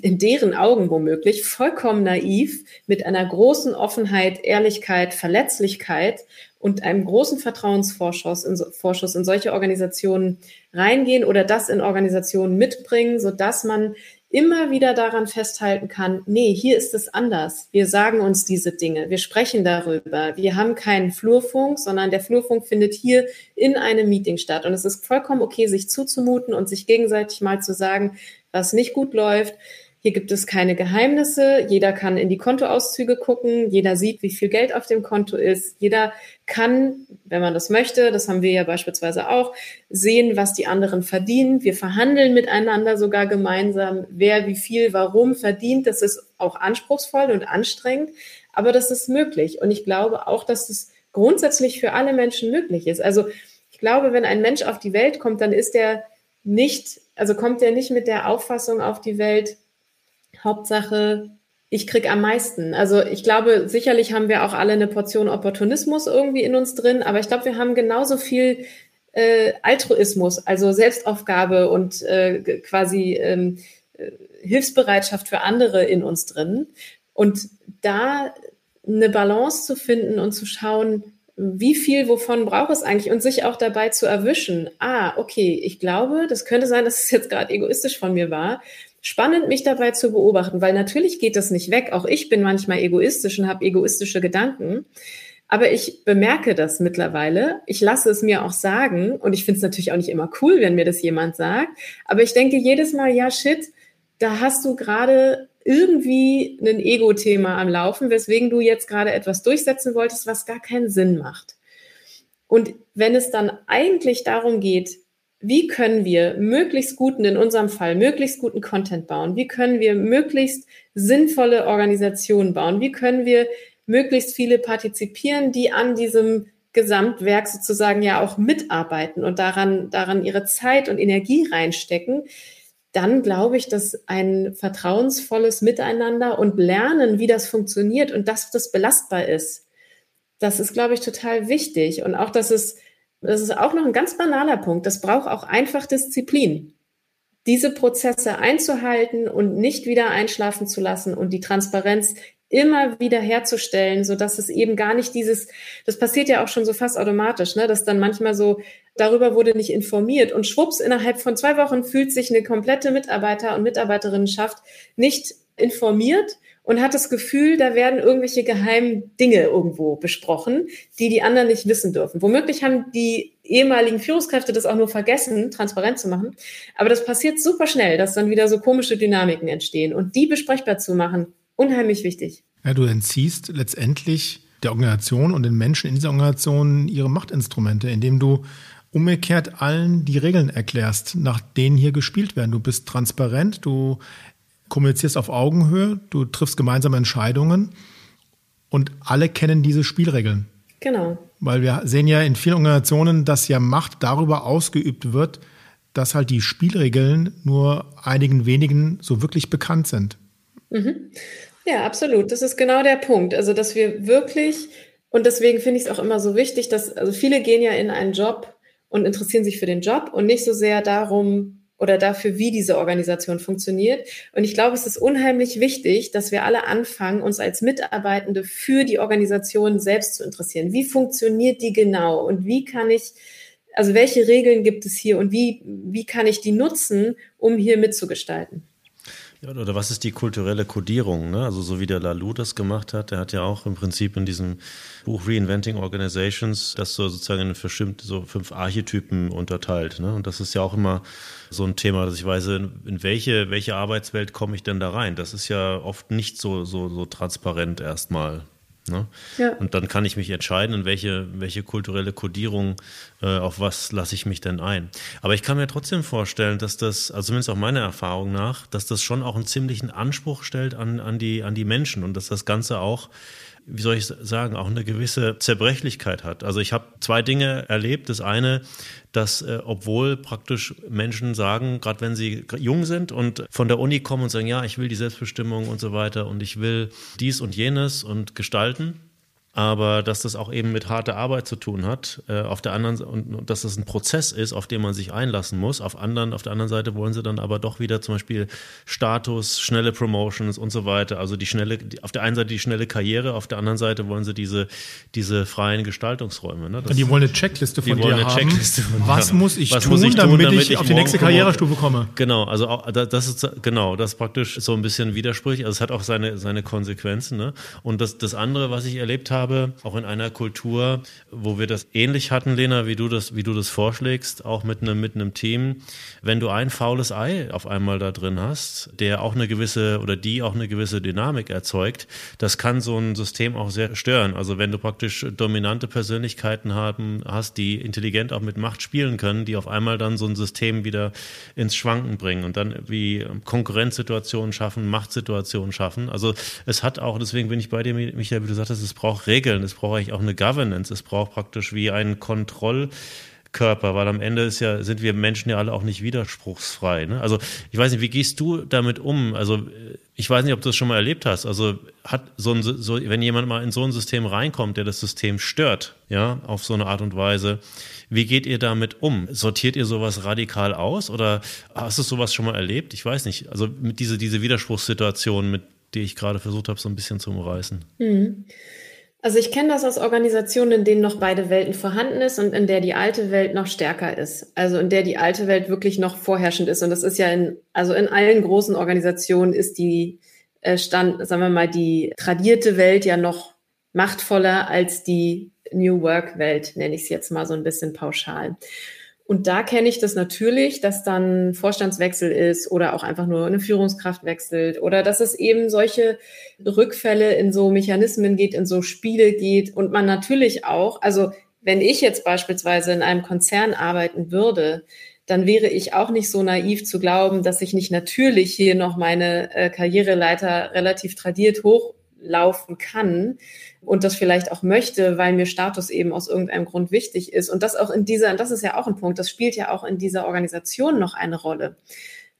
in deren Augen womöglich vollkommen naiv mit einer großen Offenheit, Ehrlichkeit, Verletzlichkeit und einem großen Vertrauensvorschuss in, Vorschuss in solche Organisationen reingehen oder das in Organisationen mitbringen, so dass man immer wieder daran festhalten kann, nee, hier ist es anders. Wir sagen uns diese Dinge, wir sprechen darüber. Wir haben keinen Flurfunk, sondern der Flurfunk findet hier in einem Meeting statt. Und es ist vollkommen okay, sich zuzumuten und sich gegenseitig mal zu sagen, was nicht gut läuft hier gibt es keine Geheimnisse. Jeder kann in die Kontoauszüge gucken. Jeder sieht, wie viel Geld auf dem Konto ist. Jeder kann, wenn man das möchte, das haben wir ja beispielsweise auch, sehen, was die anderen verdienen. Wir verhandeln miteinander sogar gemeinsam, wer wie viel, warum verdient. Das ist auch anspruchsvoll und anstrengend, aber das ist möglich. Und ich glaube auch, dass es grundsätzlich für alle Menschen möglich ist. Also ich glaube, wenn ein Mensch auf die Welt kommt, dann ist er nicht, also kommt er nicht mit der Auffassung auf die Welt, Hauptsache, ich krieg am meisten. Also ich glaube, sicherlich haben wir auch alle eine Portion Opportunismus irgendwie in uns drin, aber ich glaube, wir haben genauso viel äh, Altruismus, also Selbstaufgabe und äh, quasi ähm, äh, Hilfsbereitschaft für andere in uns drin. Und da eine Balance zu finden und zu schauen, wie viel wovon braucht es eigentlich und sich auch dabei zu erwischen. Ah, okay, ich glaube, das könnte sein, dass es jetzt gerade egoistisch von mir war spannend, mich dabei zu beobachten, weil natürlich geht das nicht weg. Auch ich bin manchmal egoistisch und habe egoistische Gedanken. Aber ich bemerke das mittlerweile. Ich lasse es mir auch sagen. Und ich finde es natürlich auch nicht immer cool, wenn mir das jemand sagt. Aber ich denke jedes Mal, ja, shit, da hast du gerade irgendwie ein Ego-Thema am Laufen, weswegen du jetzt gerade etwas durchsetzen wolltest, was gar keinen Sinn macht. Und wenn es dann eigentlich darum geht, wie können wir möglichst guten, in unserem Fall, möglichst guten Content bauen? Wie können wir möglichst sinnvolle Organisationen bauen? Wie können wir möglichst viele partizipieren, die an diesem Gesamtwerk sozusagen ja auch mitarbeiten und daran, daran ihre Zeit und Energie reinstecken? Dann glaube ich, dass ein vertrauensvolles Miteinander und Lernen, wie das funktioniert und dass das belastbar ist, das ist, glaube ich, total wichtig. Und auch, dass es das ist auch noch ein ganz banaler Punkt, das braucht auch einfach Disziplin. Diese Prozesse einzuhalten und nicht wieder einschlafen zu lassen und die Transparenz immer wieder herzustellen, so dass es eben gar nicht dieses, das passiert ja auch schon so fast automatisch, ne, dass dann manchmal so, darüber wurde nicht informiert und schwupps, innerhalb von zwei Wochen fühlt sich eine komplette Mitarbeiter- und Mitarbeiterinnenschaft nicht informiert und hat das Gefühl, da werden irgendwelche geheimen Dinge irgendwo besprochen, die die anderen nicht wissen dürfen. Womöglich haben die ehemaligen Führungskräfte das auch nur vergessen, transparent zu machen. Aber das passiert super schnell, dass dann wieder so komische Dynamiken entstehen. Und die besprechbar zu machen, unheimlich wichtig. Ja, du entziehst letztendlich der Organisation und den Menschen in dieser Organisation ihre Machtinstrumente, indem du umgekehrt allen die Regeln erklärst, nach denen hier gespielt werden. Du bist transparent, du kommunizierst auf Augenhöhe, du triffst gemeinsame Entscheidungen und alle kennen diese Spielregeln. Genau. Weil wir sehen ja in vielen Organisationen, dass ja Macht darüber ausgeübt wird, dass halt die Spielregeln nur einigen wenigen so wirklich bekannt sind. Mhm. Ja, absolut. Das ist genau der Punkt. Also, dass wir wirklich, und deswegen finde ich es auch immer so wichtig, dass, also viele gehen ja in einen Job und interessieren sich für den Job und nicht so sehr darum, oder dafür, wie diese Organisation funktioniert. Und ich glaube, es ist unheimlich wichtig, dass wir alle anfangen, uns als Mitarbeitende für die Organisation selbst zu interessieren. Wie funktioniert die genau? Und wie kann ich, also welche Regeln gibt es hier und wie, wie kann ich die nutzen, um hier mitzugestalten? Ja, oder was ist die kulturelle Kodierung? Ne? Also so wie der Lalou das gemacht hat, der hat ja auch im Prinzip in diesem Buch Reinventing Organizations das so sozusagen in bestimmte so fünf Archetypen unterteilt. Ne? Und das ist ja auch immer so ein Thema, dass ich weiß, in welche, welche Arbeitswelt komme ich denn da rein? Das ist ja oft nicht so, so, so transparent erstmal. Ne? Ja. Und dann kann ich mich entscheiden, in welche, welche kulturelle Kodierung, äh, auf was lasse ich mich denn ein. Aber ich kann mir trotzdem vorstellen, dass das, also zumindest auch meiner Erfahrung nach, dass das schon auch einen ziemlichen Anspruch stellt an, an, die, an die Menschen und dass das Ganze auch wie soll ich sagen, auch eine gewisse Zerbrechlichkeit hat. Also ich habe zwei Dinge erlebt. Das eine, dass äh, obwohl praktisch Menschen sagen, gerade wenn sie jung sind und von der Uni kommen und sagen, ja, ich will die Selbstbestimmung und so weiter und ich will dies und jenes und gestalten, aber dass das auch eben mit harter Arbeit zu tun hat. Äh, auf der anderen und, und dass das ein Prozess ist, auf den man sich einlassen muss. Auf anderen, auf der anderen Seite wollen sie dann aber doch wieder zum Beispiel Status, schnelle Promotions und so weiter. Also die schnelle, die, auf der einen Seite die schnelle Karriere, auf der anderen Seite wollen sie diese diese freien Gestaltungsräume. Ne? Das, die wollen eine Checkliste von dir haben. Checkliste von was muss ich was tun, muss ich tun damit, damit, ich auf die nächste Karrierestufe komme? Genau, also auch, das ist genau, das ist praktisch so ein bisschen widersprüchlich. Also es hat auch seine seine Konsequenzen. Ne? Und das das andere, was ich erlebt habe habe, auch in einer Kultur, wo wir das ähnlich hatten, Lena, wie du das, wie du das vorschlägst, auch mit einem, mit einem Team. Wenn du ein faules Ei auf einmal da drin hast, der auch eine gewisse oder die auch eine gewisse Dynamik erzeugt, das kann so ein System auch sehr stören. Also wenn du praktisch dominante Persönlichkeiten haben, hast, die intelligent auch mit Macht spielen können, die auf einmal dann so ein System wieder ins Schwanken bringen und dann wie Konkurrenzsituationen schaffen, Machtsituationen schaffen. Also es hat auch, deswegen bin ich bei dir, Michael, wie du sagtest, es braucht Regeln Regeln, es braucht eigentlich auch eine Governance, es braucht praktisch wie einen Kontrollkörper, weil am Ende ist ja, sind wir Menschen ja alle auch nicht widerspruchsfrei. Ne? Also ich weiß nicht, wie gehst du damit um? Also ich weiß nicht, ob du das schon mal erlebt hast. Also hat so ein, so, wenn jemand mal in so ein System reinkommt, der das System stört, ja, auf so eine Art und Weise, wie geht ihr damit um? Sortiert ihr sowas radikal aus oder hast du sowas schon mal erlebt? Ich weiß nicht. Also mit diese, diese Widerspruchssituation, mit die ich gerade versucht habe, so ein bisschen zu umreißen. Mhm. Also ich kenne das aus Organisationen, in denen noch beide Welten vorhanden ist und in der die alte Welt noch stärker ist. Also in der die alte Welt wirklich noch vorherrschend ist. Und das ist ja in, also in allen großen Organisationen ist die äh, Stand, sagen wir mal, die tradierte Welt ja noch machtvoller als die New Work Welt, nenne ich es jetzt mal so ein bisschen pauschal. Und da kenne ich das natürlich, dass dann Vorstandswechsel ist oder auch einfach nur eine Führungskraft wechselt oder dass es eben solche Rückfälle in so Mechanismen geht, in so Spiele geht und man natürlich auch, also wenn ich jetzt beispielsweise in einem Konzern arbeiten würde, dann wäre ich auch nicht so naiv zu glauben, dass ich nicht natürlich hier noch meine äh, Karriereleiter relativ tradiert hochlaufen kann und das vielleicht auch möchte, weil mir Status eben aus irgendeinem Grund wichtig ist. Und das auch in dieser, und das ist ja auch ein Punkt, das spielt ja auch in dieser Organisation noch eine Rolle.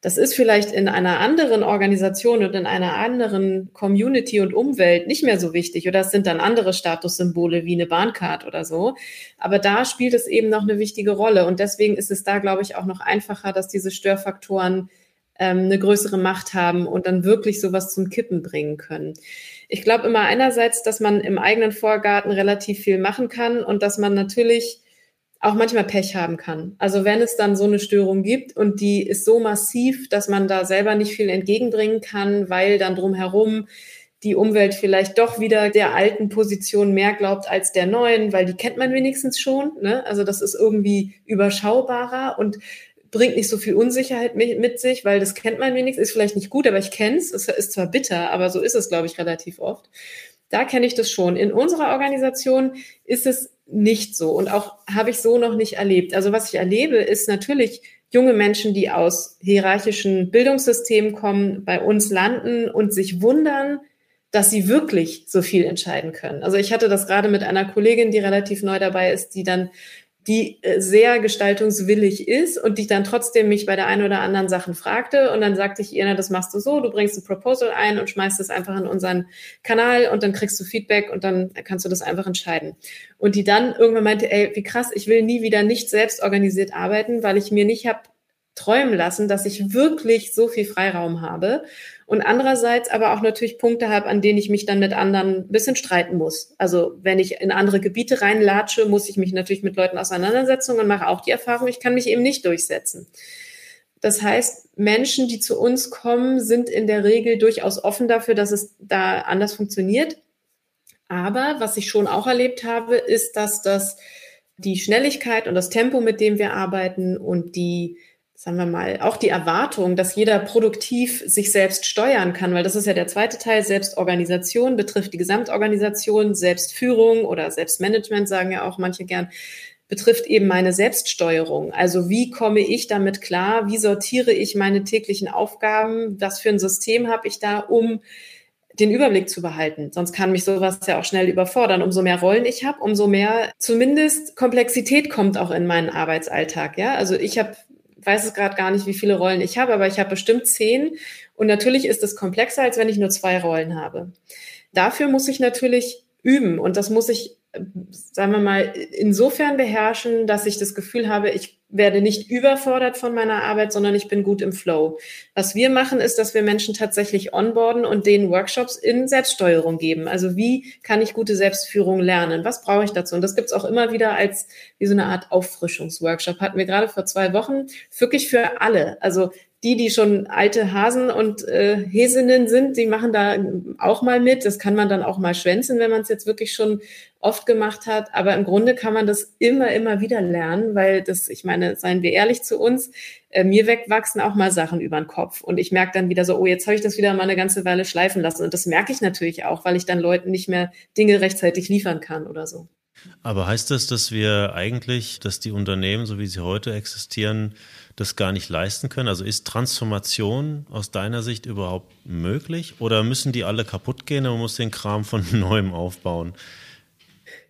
Das ist vielleicht in einer anderen Organisation und in einer anderen Community und Umwelt nicht mehr so wichtig oder es sind dann andere Statussymbole wie eine Bahncard oder so. Aber da spielt es eben noch eine wichtige Rolle und deswegen ist es da, glaube ich, auch noch einfacher, dass diese Störfaktoren ähm, eine größere Macht haben und dann wirklich sowas zum Kippen bringen können. Ich glaube immer einerseits, dass man im eigenen Vorgarten relativ viel machen kann und dass man natürlich auch manchmal Pech haben kann. Also wenn es dann so eine Störung gibt und die ist so massiv, dass man da selber nicht viel entgegenbringen kann, weil dann drumherum die Umwelt vielleicht doch wieder der alten Position mehr glaubt als der neuen, weil die kennt man wenigstens schon. Ne? Also das ist irgendwie überschaubarer und bringt nicht so viel Unsicherheit mit, sich, weil das kennt man wenigstens, ist vielleicht nicht gut, aber ich kenne es. Es ist zwar bitter, aber so ist es, glaube ich, relativ oft. Da kenne ich das schon. In unserer Organisation ist es nicht so und auch habe ich so noch nicht erlebt. Also was ich erlebe, ist natürlich junge Menschen, die aus hierarchischen Bildungssystemen kommen, bei uns landen und sich wundern, dass sie wirklich so viel entscheiden können. Also ich hatte das gerade mit einer Kollegin, die relativ neu dabei ist, die dann die äh, sehr gestaltungswillig ist und die dann trotzdem mich bei der einen oder anderen Sachen fragte. Und dann sagte ich ihr, na, das machst du so, du bringst ein Proposal ein und schmeißt es einfach in unseren Kanal und dann kriegst du Feedback und dann kannst du das einfach entscheiden. Und die dann irgendwann meinte, ey, wie krass, ich will nie wieder nicht selbst organisiert arbeiten, weil ich mir nicht habe träumen lassen, dass ich wirklich so viel Freiraum habe und andererseits aber auch natürlich Punkte habe, an denen ich mich dann mit anderen ein bisschen streiten muss. Also wenn ich in andere Gebiete reinlatsche, muss ich mich natürlich mit Leuten auseinandersetzen und mache auch die Erfahrung, ich kann mich eben nicht durchsetzen. Das heißt, Menschen, die zu uns kommen, sind in der Regel durchaus offen dafür, dass es da anders funktioniert. Aber was ich schon auch erlebt habe, ist, dass das die Schnelligkeit und das Tempo, mit dem wir arbeiten und die sagen wir mal, auch die Erwartung, dass jeder produktiv sich selbst steuern kann, weil das ist ja der zweite Teil, Selbstorganisation betrifft die Gesamtorganisation, Selbstführung oder Selbstmanagement, sagen ja auch manche gern, betrifft eben meine Selbststeuerung. Also wie komme ich damit klar? Wie sortiere ich meine täglichen Aufgaben? Was für ein System habe ich da, um den Überblick zu behalten. Sonst kann mich sowas ja auch schnell überfordern. Umso mehr Rollen ich habe, umso mehr zumindest Komplexität kommt auch in meinen Arbeitsalltag. Ja, also ich habe weiß es gerade gar nicht, wie viele Rollen ich habe, aber ich habe bestimmt zehn. Und natürlich ist es komplexer, als wenn ich nur zwei Rollen habe. Dafür muss ich natürlich üben und das muss ich sagen wir mal, insofern beherrschen, dass ich das Gefühl habe, ich werde nicht überfordert von meiner Arbeit, sondern ich bin gut im Flow. Was wir machen, ist, dass wir Menschen tatsächlich onboarden und denen Workshops in Selbststeuerung geben. Also wie kann ich gute Selbstführung lernen? Was brauche ich dazu? Und das gibt's auch immer wieder als wie so eine Art Auffrischungsworkshop. Hatten wir gerade vor zwei Wochen. Wirklich für alle. Also die, die schon alte Hasen und äh, Häsinnen sind, die machen da auch mal mit. Das kann man dann auch mal schwänzen, wenn man es jetzt wirklich schon oft gemacht hat. Aber im Grunde kann man das immer, immer wieder lernen, weil das, ich meine, seien wir ehrlich zu uns, äh, mir wegwachsen auch mal Sachen über den Kopf. Und ich merke dann wieder so, oh, jetzt habe ich das wieder mal eine ganze Weile schleifen lassen. Und das merke ich natürlich auch, weil ich dann Leuten nicht mehr Dinge rechtzeitig liefern kann oder so. Aber heißt das, dass wir eigentlich, dass die Unternehmen, so wie sie heute existieren, das gar nicht leisten können? Also ist Transformation aus deiner Sicht überhaupt möglich oder müssen die alle kaputt gehen und man muss den Kram von neuem aufbauen?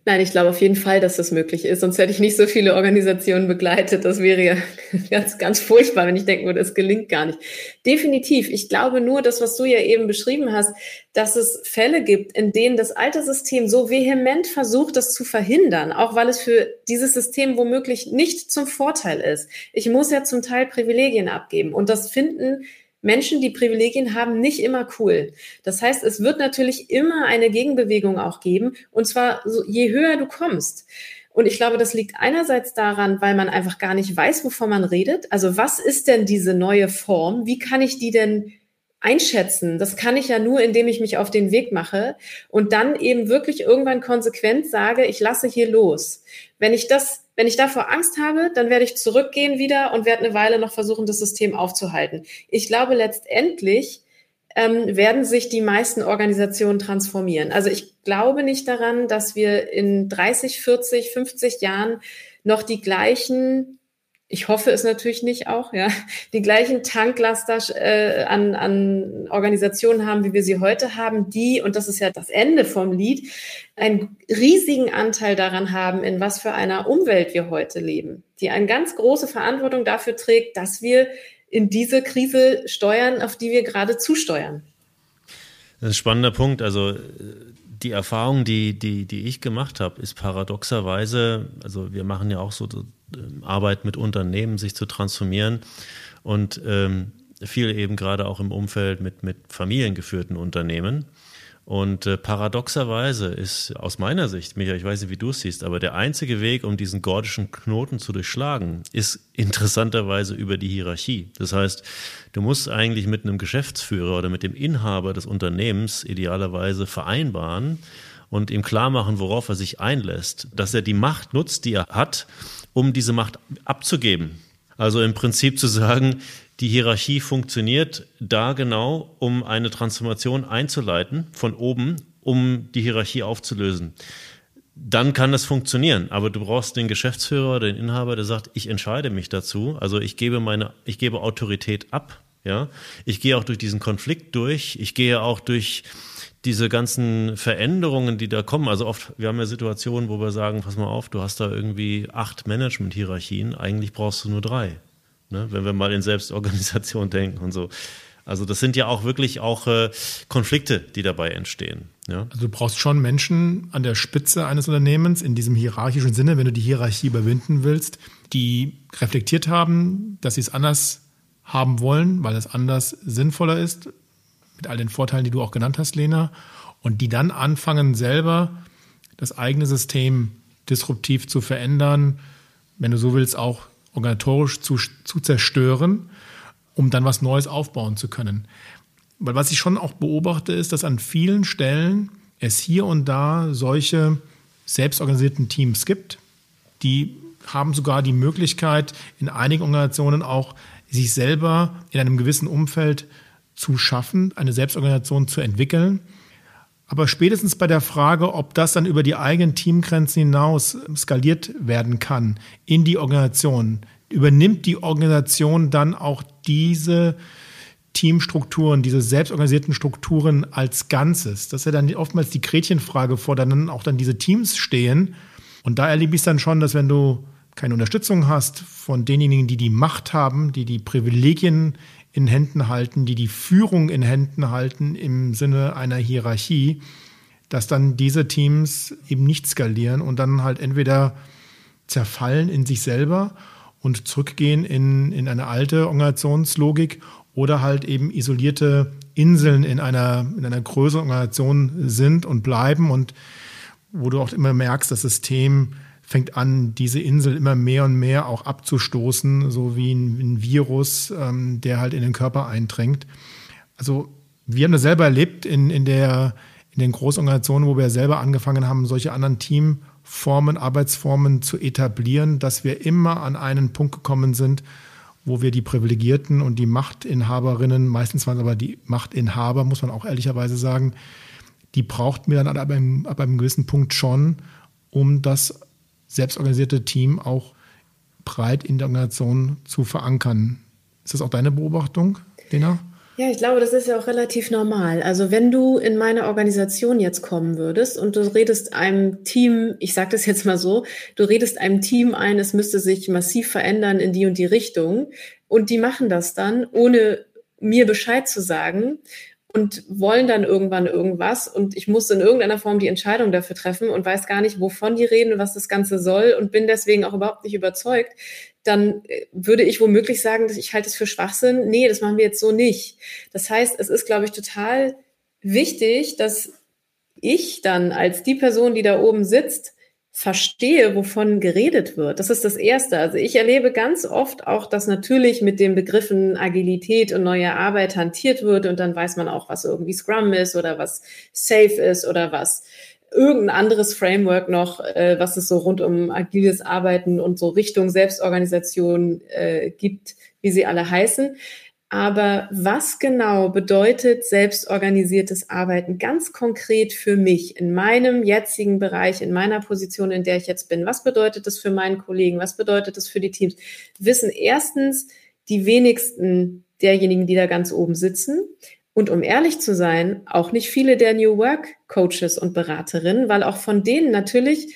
Nein, ich glaube auf jeden Fall, dass das möglich ist. Sonst hätte ich nicht so viele Organisationen begleitet. Das wäre ja ganz, ganz furchtbar, wenn ich denken würde, es gelingt gar nicht. Definitiv. Ich glaube nur, das, was du ja eben beschrieben hast, dass es Fälle gibt, in denen das alte System so vehement versucht, das zu verhindern, auch weil es für dieses System womöglich nicht zum Vorteil ist. Ich muss ja zum Teil Privilegien abgeben. Und das finden Menschen, die Privilegien haben, nicht immer cool. Das heißt, es wird natürlich immer eine Gegenbewegung auch geben, und zwar so, je höher du kommst. Und ich glaube, das liegt einerseits daran, weil man einfach gar nicht weiß, wovon man redet. Also was ist denn diese neue Form? Wie kann ich die denn einschätzen? Das kann ich ja nur, indem ich mich auf den Weg mache und dann eben wirklich irgendwann konsequent sage, ich lasse hier los. Wenn ich das wenn ich davor Angst habe, dann werde ich zurückgehen wieder und werde eine Weile noch versuchen, das System aufzuhalten. Ich glaube, letztendlich ähm, werden sich die meisten Organisationen transformieren. Also ich glaube nicht daran, dass wir in 30, 40, 50 Jahren noch die gleichen ich hoffe es natürlich nicht auch, ja, die gleichen Tanklaster äh, an, an Organisationen haben, wie wir sie heute haben, die, und das ist ja das Ende vom Lied, einen riesigen Anteil daran haben, in was für einer Umwelt wir heute leben, die eine ganz große Verantwortung dafür trägt, dass wir in diese Krise steuern, auf die wir gerade zusteuern. Das ist ein spannender Punkt. Also die Erfahrung, die, die, die ich gemacht habe, ist paradoxerweise, also wir machen ja auch so Arbeit mit Unternehmen, sich zu transformieren und ähm, viel eben gerade auch im Umfeld mit, mit familiengeführten Unternehmen. Und äh, paradoxerweise ist aus meiner Sicht, Michael, ich weiß nicht, wie du es siehst, aber der einzige Weg, um diesen gordischen Knoten zu durchschlagen, ist interessanterweise über die Hierarchie. Das heißt, du musst eigentlich mit einem Geschäftsführer oder mit dem Inhaber des Unternehmens idealerweise vereinbaren und ihm klar machen, worauf er sich einlässt, dass er die Macht nutzt, die er hat, um diese Macht abzugeben. Also im Prinzip zu sagen, die Hierarchie funktioniert da genau, um eine Transformation einzuleiten von oben, um die Hierarchie aufzulösen. Dann kann das funktionieren, aber du brauchst den Geschäftsführer, den Inhaber, der sagt, ich entscheide mich dazu, also ich gebe meine, ich gebe Autorität ab, ja. Ich gehe auch durch diesen Konflikt durch, ich gehe auch durch diese ganzen Veränderungen, die da kommen, also oft, wir haben ja Situationen, wo wir sagen, pass mal auf, du hast da irgendwie acht Management-Hierarchien, eigentlich brauchst du nur drei. Ne? Wenn wir mal in Selbstorganisation denken und so. Also das sind ja auch wirklich auch äh, Konflikte, die dabei entstehen. Ja? Also du brauchst schon Menschen an der Spitze eines Unternehmens in diesem hierarchischen Sinne, wenn du die Hierarchie überwinden willst, die reflektiert haben, dass sie es anders haben wollen, weil es anders sinnvoller ist, mit all den Vorteilen, die du auch genannt hast, Lena, und die dann anfangen, selber das eigene System disruptiv zu verändern, wenn du so willst, auch organisatorisch zu, zu zerstören, um dann was Neues aufbauen zu können. Weil was ich schon auch beobachte, ist, dass an vielen Stellen es hier und da solche selbstorganisierten Teams gibt, die haben sogar die Möglichkeit, in einigen Organisationen auch sich selber in einem gewissen Umfeld zu schaffen, eine Selbstorganisation zu entwickeln. Aber spätestens bei der Frage, ob das dann über die eigenen Teamgrenzen hinaus skaliert werden kann in die Organisation, übernimmt die Organisation dann auch diese Teamstrukturen, diese selbstorganisierten Strukturen als Ganzes. Das ist ja dann oftmals die Gretchenfrage, vor der dann auch dann diese Teams stehen. Und da erlebe ich es dann schon, dass wenn du keine Unterstützung hast von denjenigen, die die Macht haben, die die Privilegien in Händen halten, die die Führung in Händen halten im Sinne einer Hierarchie, dass dann diese Teams eben nicht skalieren und dann halt entweder zerfallen in sich selber und zurückgehen in, in eine alte Organisationslogik oder halt eben isolierte Inseln in einer, in einer größeren Organisation sind und bleiben und wo du auch immer merkst, das System fängt an, diese Insel immer mehr und mehr auch abzustoßen, so wie ein, ein Virus, ähm, der halt in den Körper eindrängt. Also wir haben das selber erlebt in, in, der, in den Großorganisationen, wo wir selber angefangen haben, solche anderen Teamformen, Arbeitsformen zu etablieren, dass wir immer an einen Punkt gekommen sind, wo wir die Privilegierten und die Machtinhaberinnen, meistens waren es aber die Machtinhaber, muss man auch ehrlicherweise sagen, die brauchten wir dann ab einem, ab einem gewissen Punkt schon, um das selbstorganisierte Team auch breit in der Organisation zu verankern. Ist das auch deine Beobachtung, Lena? Ja, ich glaube, das ist ja auch relativ normal. Also wenn du in meine Organisation jetzt kommen würdest und du redest einem Team, ich sage das jetzt mal so, du redest einem Team ein, es müsste sich massiv verändern in die und die Richtung und die machen das dann, ohne mir Bescheid zu sagen und wollen dann irgendwann irgendwas und ich muss in irgendeiner Form die Entscheidung dafür treffen und weiß gar nicht, wovon die reden und was das Ganze soll und bin deswegen auch überhaupt nicht überzeugt, dann äh, würde ich womöglich sagen, dass ich halte es für Schwachsinn. Nee, das machen wir jetzt so nicht. Das heißt, es ist, glaube ich, total wichtig, dass ich dann als die Person, die da oben sitzt, verstehe, wovon geredet wird. Das ist das Erste. Also ich erlebe ganz oft auch, dass natürlich mit den Begriffen Agilität und neue Arbeit hantiert wird und dann weiß man auch, was irgendwie Scrum ist oder was Safe ist oder was irgendein anderes Framework noch, äh, was es so rund um agiles Arbeiten und so Richtung Selbstorganisation äh, gibt, wie sie alle heißen. Aber was genau bedeutet selbstorganisiertes Arbeiten ganz konkret für mich in meinem jetzigen Bereich, in meiner Position, in der ich jetzt bin? Was bedeutet das für meinen Kollegen? Was bedeutet das für die Teams? Wissen erstens die wenigsten derjenigen, die da ganz oben sitzen. Und um ehrlich zu sein, auch nicht viele der New Work Coaches und Beraterinnen, weil auch von denen natürlich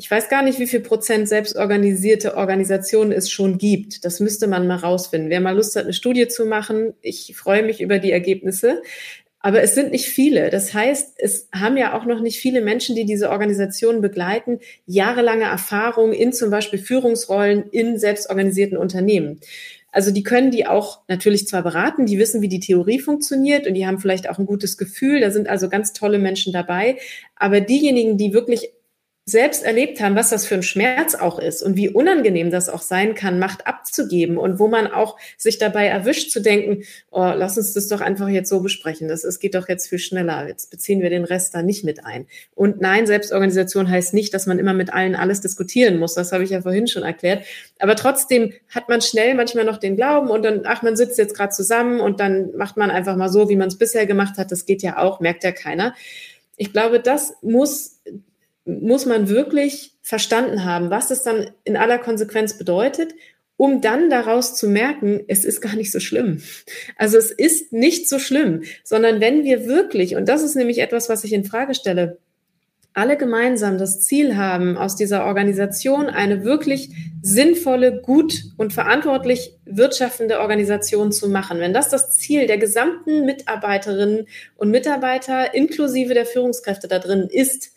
ich weiß gar nicht, wie viel Prozent selbstorganisierte Organisationen es schon gibt. Das müsste man mal rausfinden. Wer mal Lust hat, eine Studie zu machen, ich freue mich über die Ergebnisse. Aber es sind nicht viele. Das heißt, es haben ja auch noch nicht viele Menschen, die diese Organisationen begleiten, jahrelange Erfahrung in zum Beispiel Führungsrollen in selbstorganisierten Unternehmen. Also die können die auch natürlich zwar beraten, die wissen, wie die Theorie funktioniert und die haben vielleicht auch ein gutes Gefühl. Da sind also ganz tolle Menschen dabei. Aber diejenigen, die wirklich selbst erlebt haben, was das für ein Schmerz auch ist und wie unangenehm das auch sein kann, Macht abzugeben und wo man auch sich dabei erwischt zu denken, oh, lass uns das doch einfach jetzt so besprechen. Das, es geht doch jetzt viel schneller. Jetzt beziehen wir den Rest da nicht mit ein. Und nein, Selbstorganisation heißt nicht, dass man immer mit allen alles diskutieren muss. Das habe ich ja vorhin schon erklärt. Aber trotzdem hat man schnell manchmal noch den Glauben und dann, ach, man sitzt jetzt gerade zusammen und dann macht man einfach mal so, wie man es bisher gemacht hat. Das geht ja auch, merkt ja keiner. Ich glaube, das muss muss man wirklich verstanden haben, was es dann in aller Konsequenz bedeutet, um dann daraus zu merken, es ist gar nicht so schlimm. Also es ist nicht so schlimm, sondern wenn wir wirklich, und das ist nämlich etwas, was ich in Frage stelle, alle gemeinsam das Ziel haben, aus dieser Organisation eine wirklich sinnvolle, gut und verantwortlich wirtschaftende Organisation zu machen. Wenn das das Ziel der gesamten Mitarbeiterinnen und Mitarbeiter inklusive der Führungskräfte da drin ist,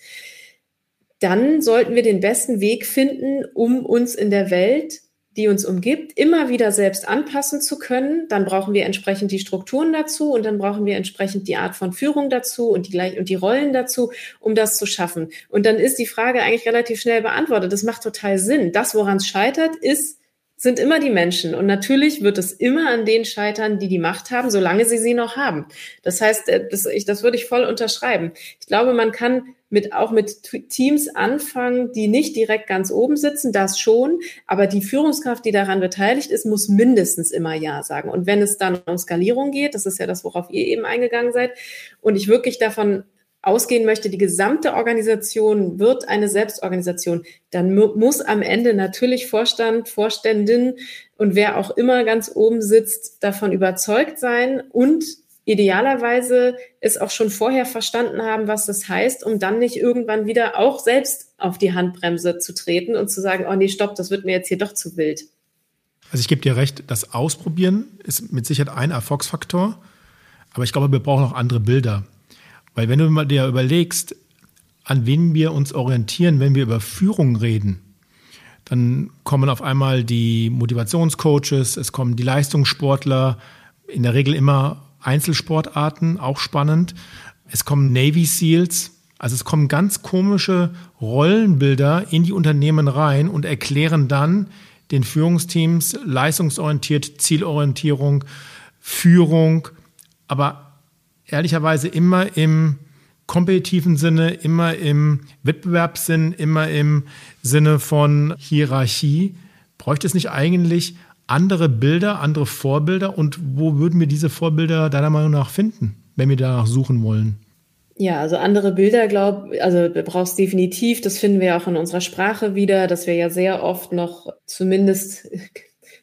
dann sollten wir den besten Weg finden, um uns in der Welt, die uns umgibt, immer wieder selbst anpassen zu können. Dann brauchen wir entsprechend die Strukturen dazu und dann brauchen wir entsprechend die Art von Führung dazu und die, und die Rollen dazu, um das zu schaffen. Und dann ist die Frage eigentlich relativ schnell beantwortet. Das macht total Sinn. Das, woran es scheitert, ist, sind immer die Menschen. Und natürlich wird es immer an denen scheitern, die die Macht haben, solange sie sie noch haben. Das heißt, äh, das, ich, das würde ich voll unterschreiben. Ich glaube, man kann mit, auch mit Teams anfangen, die nicht direkt ganz oben sitzen, das schon, aber die Führungskraft, die daran beteiligt ist, muss mindestens immer Ja sagen. Und wenn es dann um Skalierung geht, das ist ja das, worauf ihr eben eingegangen seid, und ich wirklich davon ausgehen möchte, die gesamte Organisation wird eine Selbstorganisation, dann muss am Ende natürlich Vorstand, Vorständin und wer auch immer ganz oben sitzt, davon überzeugt sein und idealerweise es auch schon vorher verstanden haben, was das heißt, um dann nicht irgendwann wieder auch selbst auf die Handbremse zu treten und zu sagen, oh nee, stopp, das wird mir jetzt hier doch zu wild. Also ich gebe dir recht, das Ausprobieren ist mit Sicherheit ein Erfolgsfaktor, aber ich glaube, wir brauchen auch andere Bilder. Weil wenn du mal dir überlegst, an wen wir uns orientieren, wenn wir über Führung reden, dann kommen auf einmal die Motivationscoaches, es kommen die Leistungssportler, in der Regel immer Einzelsportarten, auch spannend. Es kommen Navy SEALs, also es kommen ganz komische Rollenbilder in die Unternehmen rein und erklären dann den Führungsteams leistungsorientiert, Zielorientierung, Führung, aber ehrlicherweise immer im kompetitiven Sinne, immer im Wettbewerbssinn, immer im Sinne von Hierarchie. Bräuchte es nicht eigentlich andere Bilder, andere Vorbilder? Und wo würden wir diese Vorbilder deiner Meinung nach finden, wenn wir danach suchen wollen? Ja, also andere Bilder, glaub, also du brauchst definitiv, das finden wir auch in unserer Sprache wieder, dass wir ja sehr oft noch zumindest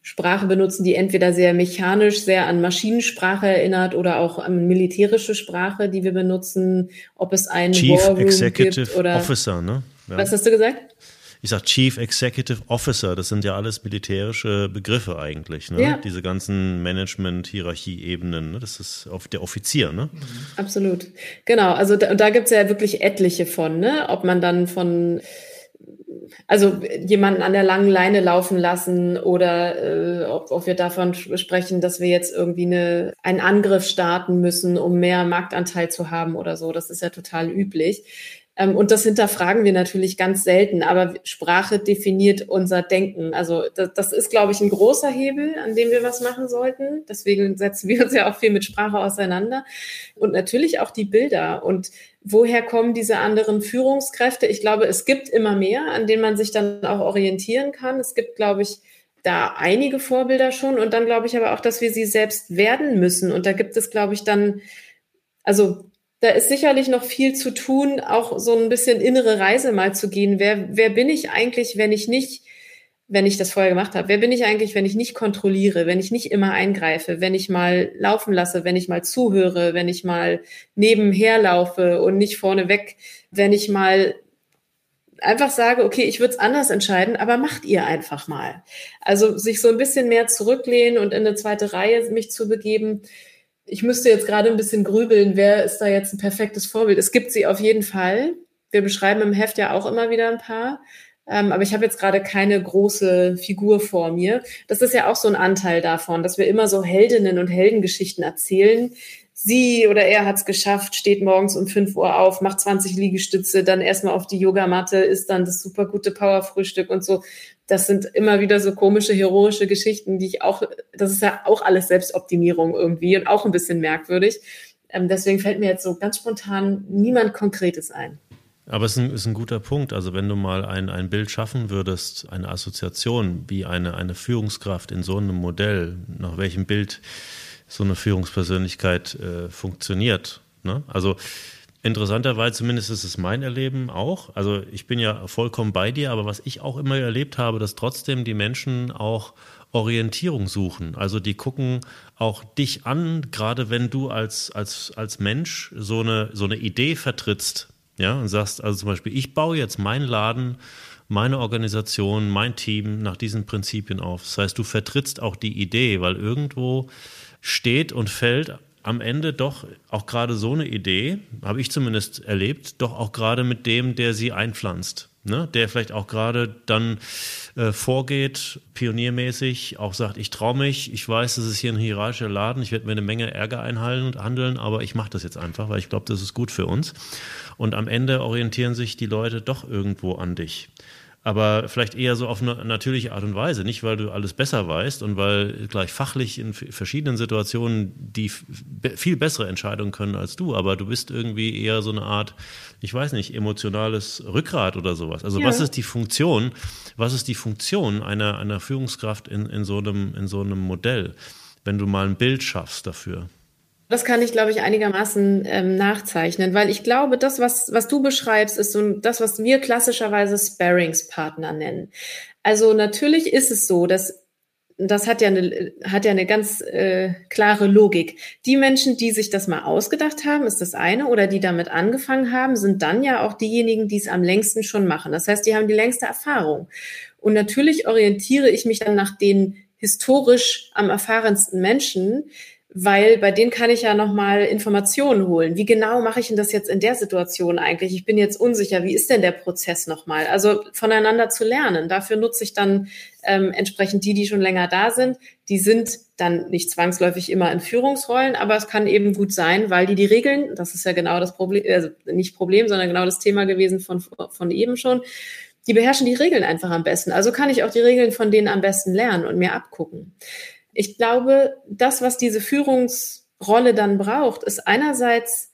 Sprache benutzen, die entweder sehr mechanisch, sehr an Maschinensprache erinnert oder auch an militärische Sprache, die wir benutzen, ob es einen Chief War Executive gibt oder Officer, ne? Ja. Was hast du gesagt? ich sage Chief Executive Officer, das sind ja alles militärische Begriffe eigentlich, ne? Ja. Diese ganzen Management-Hierarchie-Ebenen, ne? Das ist auf der Offizier, ne? Absolut. Genau, also da, und da gibt es ja wirklich etliche von, ne? Ob man dann von also jemanden an der langen Leine laufen lassen oder äh, ob, ob wir davon sprechen, dass wir jetzt irgendwie eine, einen Angriff starten müssen, um mehr Marktanteil zu haben oder so. Das ist ja total üblich. Ähm, und das hinterfragen wir natürlich ganz selten, aber Sprache definiert unser Denken. Also das, das ist, glaube ich, ein großer Hebel, an dem wir was machen sollten. Deswegen setzen wir uns ja auch viel mit Sprache auseinander. Und natürlich auch die Bilder. Und woher kommen diese anderen Führungskräfte? Ich glaube, es gibt immer mehr, an denen man sich dann auch orientieren kann. Es gibt, glaube ich, da einige Vorbilder schon. Und dann glaube ich aber auch, dass wir sie selbst werden müssen. Und da gibt es, glaube ich, dann, also da ist sicherlich noch viel zu tun, auch so ein bisschen innere Reise mal zu gehen. Wer, wer bin ich eigentlich, wenn ich nicht, wenn ich das vorher gemacht habe, wer bin ich eigentlich, wenn ich nicht kontrolliere, wenn ich nicht immer eingreife, wenn ich mal laufen lasse, wenn ich mal zuhöre, wenn ich mal nebenher laufe und nicht vorneweg, wenn ich mal einfach sage, okay, ich würde es anders entscheiden, aber macht ihr einfach mal. Also sich so ein bisschen mehr zurücklehnen und in eine zweite Reihe mich zu begeben, ich müsste jetzt gerade ein bisschen grübeln, wer ist da jetzt ein perfektes Vorbild? Es gibt sie auf jeden Fall. Wir beschreiben im Heft ja auch immer wieder ein paar. Ähm, aber ich habe jetzt gerade keine große Figur vor mir. Das ist ja auch so ein Anteil davon, dass wir immer so Heldinnen und Heldengeschichten erzählen. Sie oder er hat es geschafft, steht morgens um 5 Uhr auf, macht 20 Liegestütze, dann erstmal auf die Yogamatte, isst dann das super gute Powerfrühstück und so das sind immer wieder so komische, heroische Geschichten, die ich auch, das ist ja auch alles Selbstoptimierung irgendwie und auch ein bisschen merkwürdig. Ähm, deswegen fällt mir jetzt so ganz spontan niemand Konkretes ein. Aber es ist ein, ist ein, guter Punkt. Also wenn du mal ein, ein Bild schaffen würdest, eine Assoziation, wie eine, eine Führungskraft in so einem Modell, nach welchem Bild so eine Führungspersönlichkeit äh, funktioniert. Ne? Also Interessanterweise, zumindest ist es mein Erleben auch. Also ich bin ja vollkommen bei dir, aber was ich auch immer erlebt habe, dass trotzdem die Menschen auch Orientierung suchen. Also die gucken auch dich an, gerade wenn du als, als, als Mensch so eine, so eine Idee vertrittst. Ja, und sagst also zum Beispiel, ich baue jetzt meinen Laden, meine Organisation, mein Team nach diesen Prinzipien auf. Das heißt, du vertrittst auch die Idee, weil irgendwo steht und fällt am Ende doch auch gerade so eine Idee, habe ich zumindest erlebt, doch auch gerade mit dem, der sie einpflanzt. Ne? Der vielleicht auch gerade dann äh, vorgeht, pioniermäßig, auch sagt, ich traue mich, ich weiß, das ist hier ein hierarchischer Laden, ich werde mir eine Menge Ärger einhandeln, aber ich mache das jetzt einfach, weil ich glaube, das ist gut für uns. Und am Ende orientieren sich die Leute doch irgendwo an dich aber vielleicht eher so auf eine natürliche Art und Weise. Nicht, weil du alles besser weißt und weil gleich fachlich in verschiedenen Situationen die viel bessere Entscheidungen können als du, aber du bist irgendwie eher so eine Art, ich weiß nicht, emotionales Rückgrat oder sowas. Also ja. was ist die Funktion, was ist die Funktion einer, einer Führungskraft in, in, so einem, in so einem Modell, wenn du mal ein Bild schaffst dafür? Das kann ich, glaube ich, einigermaßen ähm, nachzeichnen, weil ich glaube, das, was, was du beschreibst, ist so das, was wir klassischerweise Sparingspartner nennen. Also natürlich ist es so, dass das hat ja eine, hat ja eine ganz äh, klare Logik. Die Menschen, die sich das mal ausgedacht haben, ist das eine, oder die damit angefangen haben, sind dann ja auch diejenigen, die es am längsten schon machen. Das heißt, die haben die längste Erfahrung. Und natürlich orientiere ich mich dann nach den historisch am erfahrensten Menschen, weil bei denen kann ich ja nochmal Informationen holen. Wie genau mache ich denn das jetzt in der Situation eigentlich? Ich bin jetzt unsicher, wie ist denn der Prozess nochmal? Also voneinander zu lernen. Dafür nutze ich dann ähm, entsprechend die, die schon länger da sind. Die sind dann nicht zwangsläufig immer in Führungsrollen, aber es kann eben gut sein, weil die die Regeln, das ist ja genau das Problem, also nicht Problem, sondern genau das Thema gewesen von, von eben schon, die beherrschen die Regeln einfach am besten. Also kann ich auch die Regeln von denen am besten lernen und mir abgucken. Ich glaube, das, was diese Führungsrolle dann braucht, ist einerseits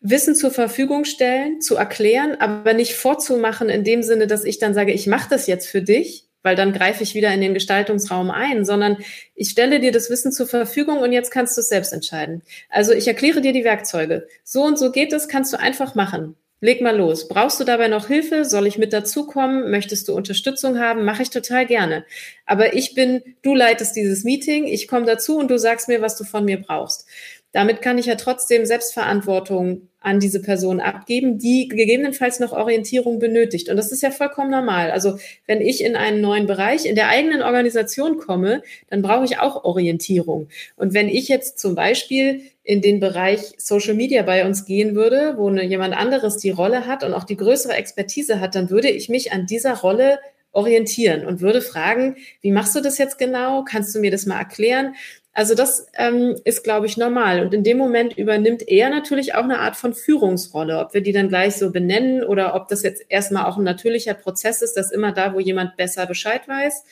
Wissen zur Verfügung stellen, zu erklären, aber nicht vorzumachen in dem Sinne, dass ich dann sage, ich mache das jetzt für dich, weil dann greife ich wieder in den Gestaltungsraum ein, sondern ich stelle dir das Wissen zur Verfügung und jetzt kannst du es selbst entscheiden. Also ich erkläre dir die Werkzeuge. So und so geht es, kannst du einfach machen. Leg mal los. Brauchst du dabei noch Hilfe? Soll ich mit dazukommen? Möchtest du Unterstützung haben? Mache ich total gerne. Aber ich bin, du leitest dieses Meeting, ich komme dazu und du sagst mir, was du von mir brauchst. Damit kann ich ja trotzdem Selbstverantwortung an diese Person abgeben, die gegebenenfalls noch Orientierung benötigt. Und das ist ja vollkommen normal. Also wenn ich in einen neuen Bereich in der eigenen Organisation komme, dann brauche ich auch Orientierung. Und wenn ich jetzt zum Beispiel in den Bereich Social Media bei uns gehen würde, wo jemand anderes die Rolle hat und auch die größere Expertise hat, dann würde ich mich an dieser Rolle orientieren und würde fragen, wie machst du das jetzt genau? Kannst du mir das mal erklären? Also das ähm, ist, glaube ich, normal. Und in dem Moment übernimmt er natürlich auch eine Art von Führungsrolle. Ob wir die dann gleich so benennen oder ob das jetzt erstmal auch ein natürlicher Prozess ist, dass immer da, wo jemand besser Bescheid weiß,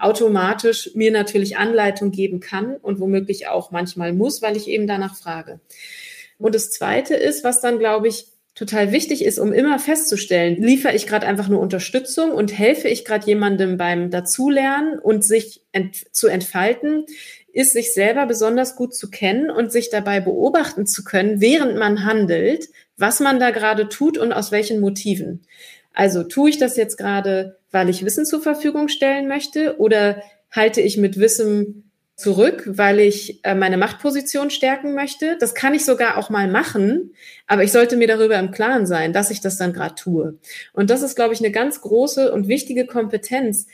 automatisch mir natürlich Anleitung geben kann und womöglich auch manchmal muss, weil ich eben danach frage. Und das Zweite ist, was dann, glaube ich, total wichtig ist, um immer festzustellen, liefere ich gerade einfach nur Unterstützung und helfe ich gerade jemandem beim Dazulernen und sich ent zu entfalten, ist sich selber besonders gut zu kennen und sich dabei beobachten zu können, während man handelt, was man da gerade tut und aus welchen Motiven. Also tue ich das jetzt gerade, weil ich Wissen zur Verfügung stellen möchte oder halte ich mit Wissen zurück, weil ich äh, meine Machtposition stärken möchte. Das kann ich sogar auch mal machen, aber ich sollte mir darüber im Klaren sein, dass ich das dann gerade tue. Und das ist, glaube ich, eine ganz große und wichtige Kompetenz,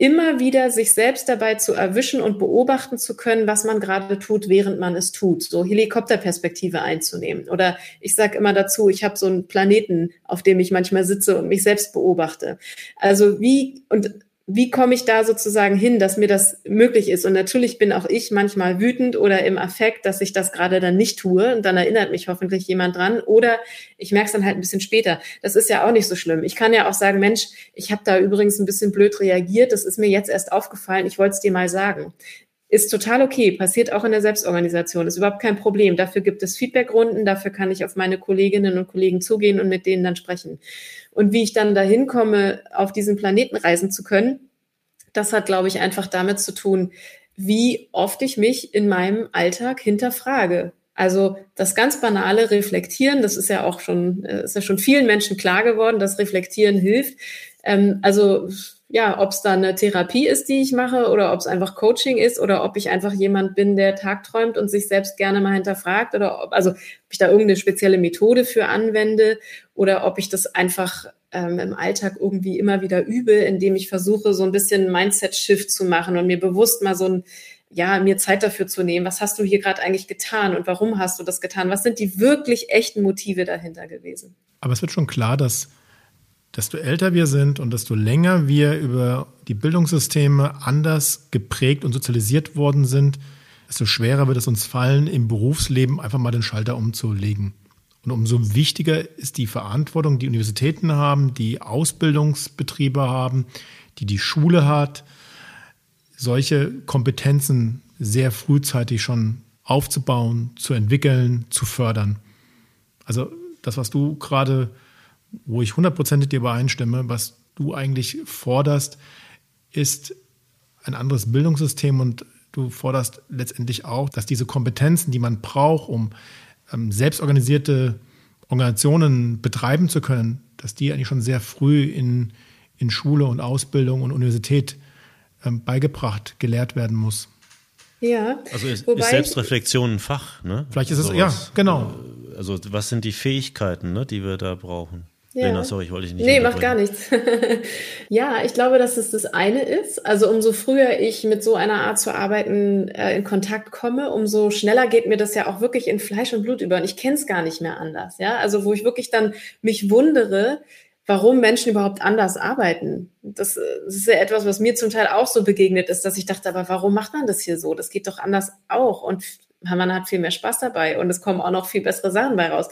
immer wieder sich selbst dabei zu erwischen und beobachten zu können, was man gerade tut, während man es tut. So Helikopterperspektive einzunehmen. Oder ich sage immer dazu, ich habe so einen Planeten, auf dem ich manchmal sitze und mich selbst beobachte. Also wie und wie komme ich da sozusagen hin, dass mir das möglich ist? Und natürlich bin auch ich manchmal wütend oder im Affekt, dass ich das gerade dann nicht tue. Und dann erinnert mich hoffentlich jemand dran. Oder ich merke es dann halt ein bisschen später. Das ist ja auch nicht so schlimm. Ich kann ja auch sagen, Mensch, ich habe da übrigens ein bisschen blöd reagiert. Das ist mir jetzt erst aufgefallen. Ich wollte es dir mal sagen. Ist total okay, passiert auch in der Selbstorganisation, ist überhaupt kein Problem. Dafür gibt es Feedbackrunden, dafür kann ich auf meine Kolleginnen und Kollegen zugehen und mit denen dann sprechen. Und wie ich dann dahin komme, auf diesen Planeten reisen zu können, das hat, glaube ich, einfach damit zu tun, wie oft ich mich in meinem Alltag hinterfrage. Also das ganz banale Reflektieren, das ist ja auch schon, äh, ist ja schon vielen Menschen klar geworden, dass Reflektieren hilft. Ähm, also ja, ob es da eine Therapie ist, die ich mache, oder ob es einfach Coaching ist, oder ob ich einfach jemand bin, der tagträumt und sich selbst gerne mal hinterfragt, oder ob, also ob ich da irgendeine spezielle Methode für anwende, oder ob ich das einfach ähm, im Alltag irgendwie immer wieder übe, indem ich versuche, so ein bisschen Mindset-Shift zu machen und mir bewusst mal so ein ja, mir Zeit dafür zu nehmen. Was hast du hier gerade eigentlich getan und warum hast du das getan? Was sind die wirklich echten Motive dahinter gewesen? Aber es wird schon klar, dass desto älter wir sind und desto länger wir über die Bildungssysteme anders geprägt und sozialisiert worden sind, desto schwerer wird es uns fallen, im Berufsleben einfach mal den Schalter umzulegen. Und umso wichtiger ist die Verantwortung, die Universitäten haben, die Ausbildungsbetriebe haben, die die Schule hat, solche Kompetenzen sehr frühzeitig schon aufzubauen, zu entwickeln, zu fördern. Also das, was du gerade wo ich hundertprozentig dir übereinstimme, was du eigentlich forderst, ist ein anderes Bildungssystem und du forderst letztendlich auch, dass diese Kompetenzen, die man braucht, um ähm, selbstorganisierte Organisationen betreiben zu können, dass die eigentlich schon sehr früh in, in Schule und Ausbildung und Universität ähm, beigebracht, gelehrt werden muss. Ja. Also ist, ist Selbstreflexion ein Fach, ne? Vielleicht ist es, so ja, genau. Also was sind die Fähigkeiten, ne, die wir da brauchen? Ja. Lena, sorry, ich wollte dich nicht. Nee, macht gar nichts. ja, ich glaube, dass es das eine ist. Also umso früher ich mit so einer Art zu arbeiten äh, in Kontakt komme, umso schneller geht mir das ja auch wirklich in Fleisch und Blut über. Und ich kenne es gar nicht mehr anders. Ja, also wo ich wirklich dann mich wundere, warum Menschen überhaupt anders arbeiten. Das, das ist ja etwas, was mir zum Teil auch so begegnet ist, dass ich dachte, aber warum macht man das hier so? Das geht doch anders auch. Und man hat viel mehr Spaß dabei und es kommen auch noch viel bessere Sachen bei raus.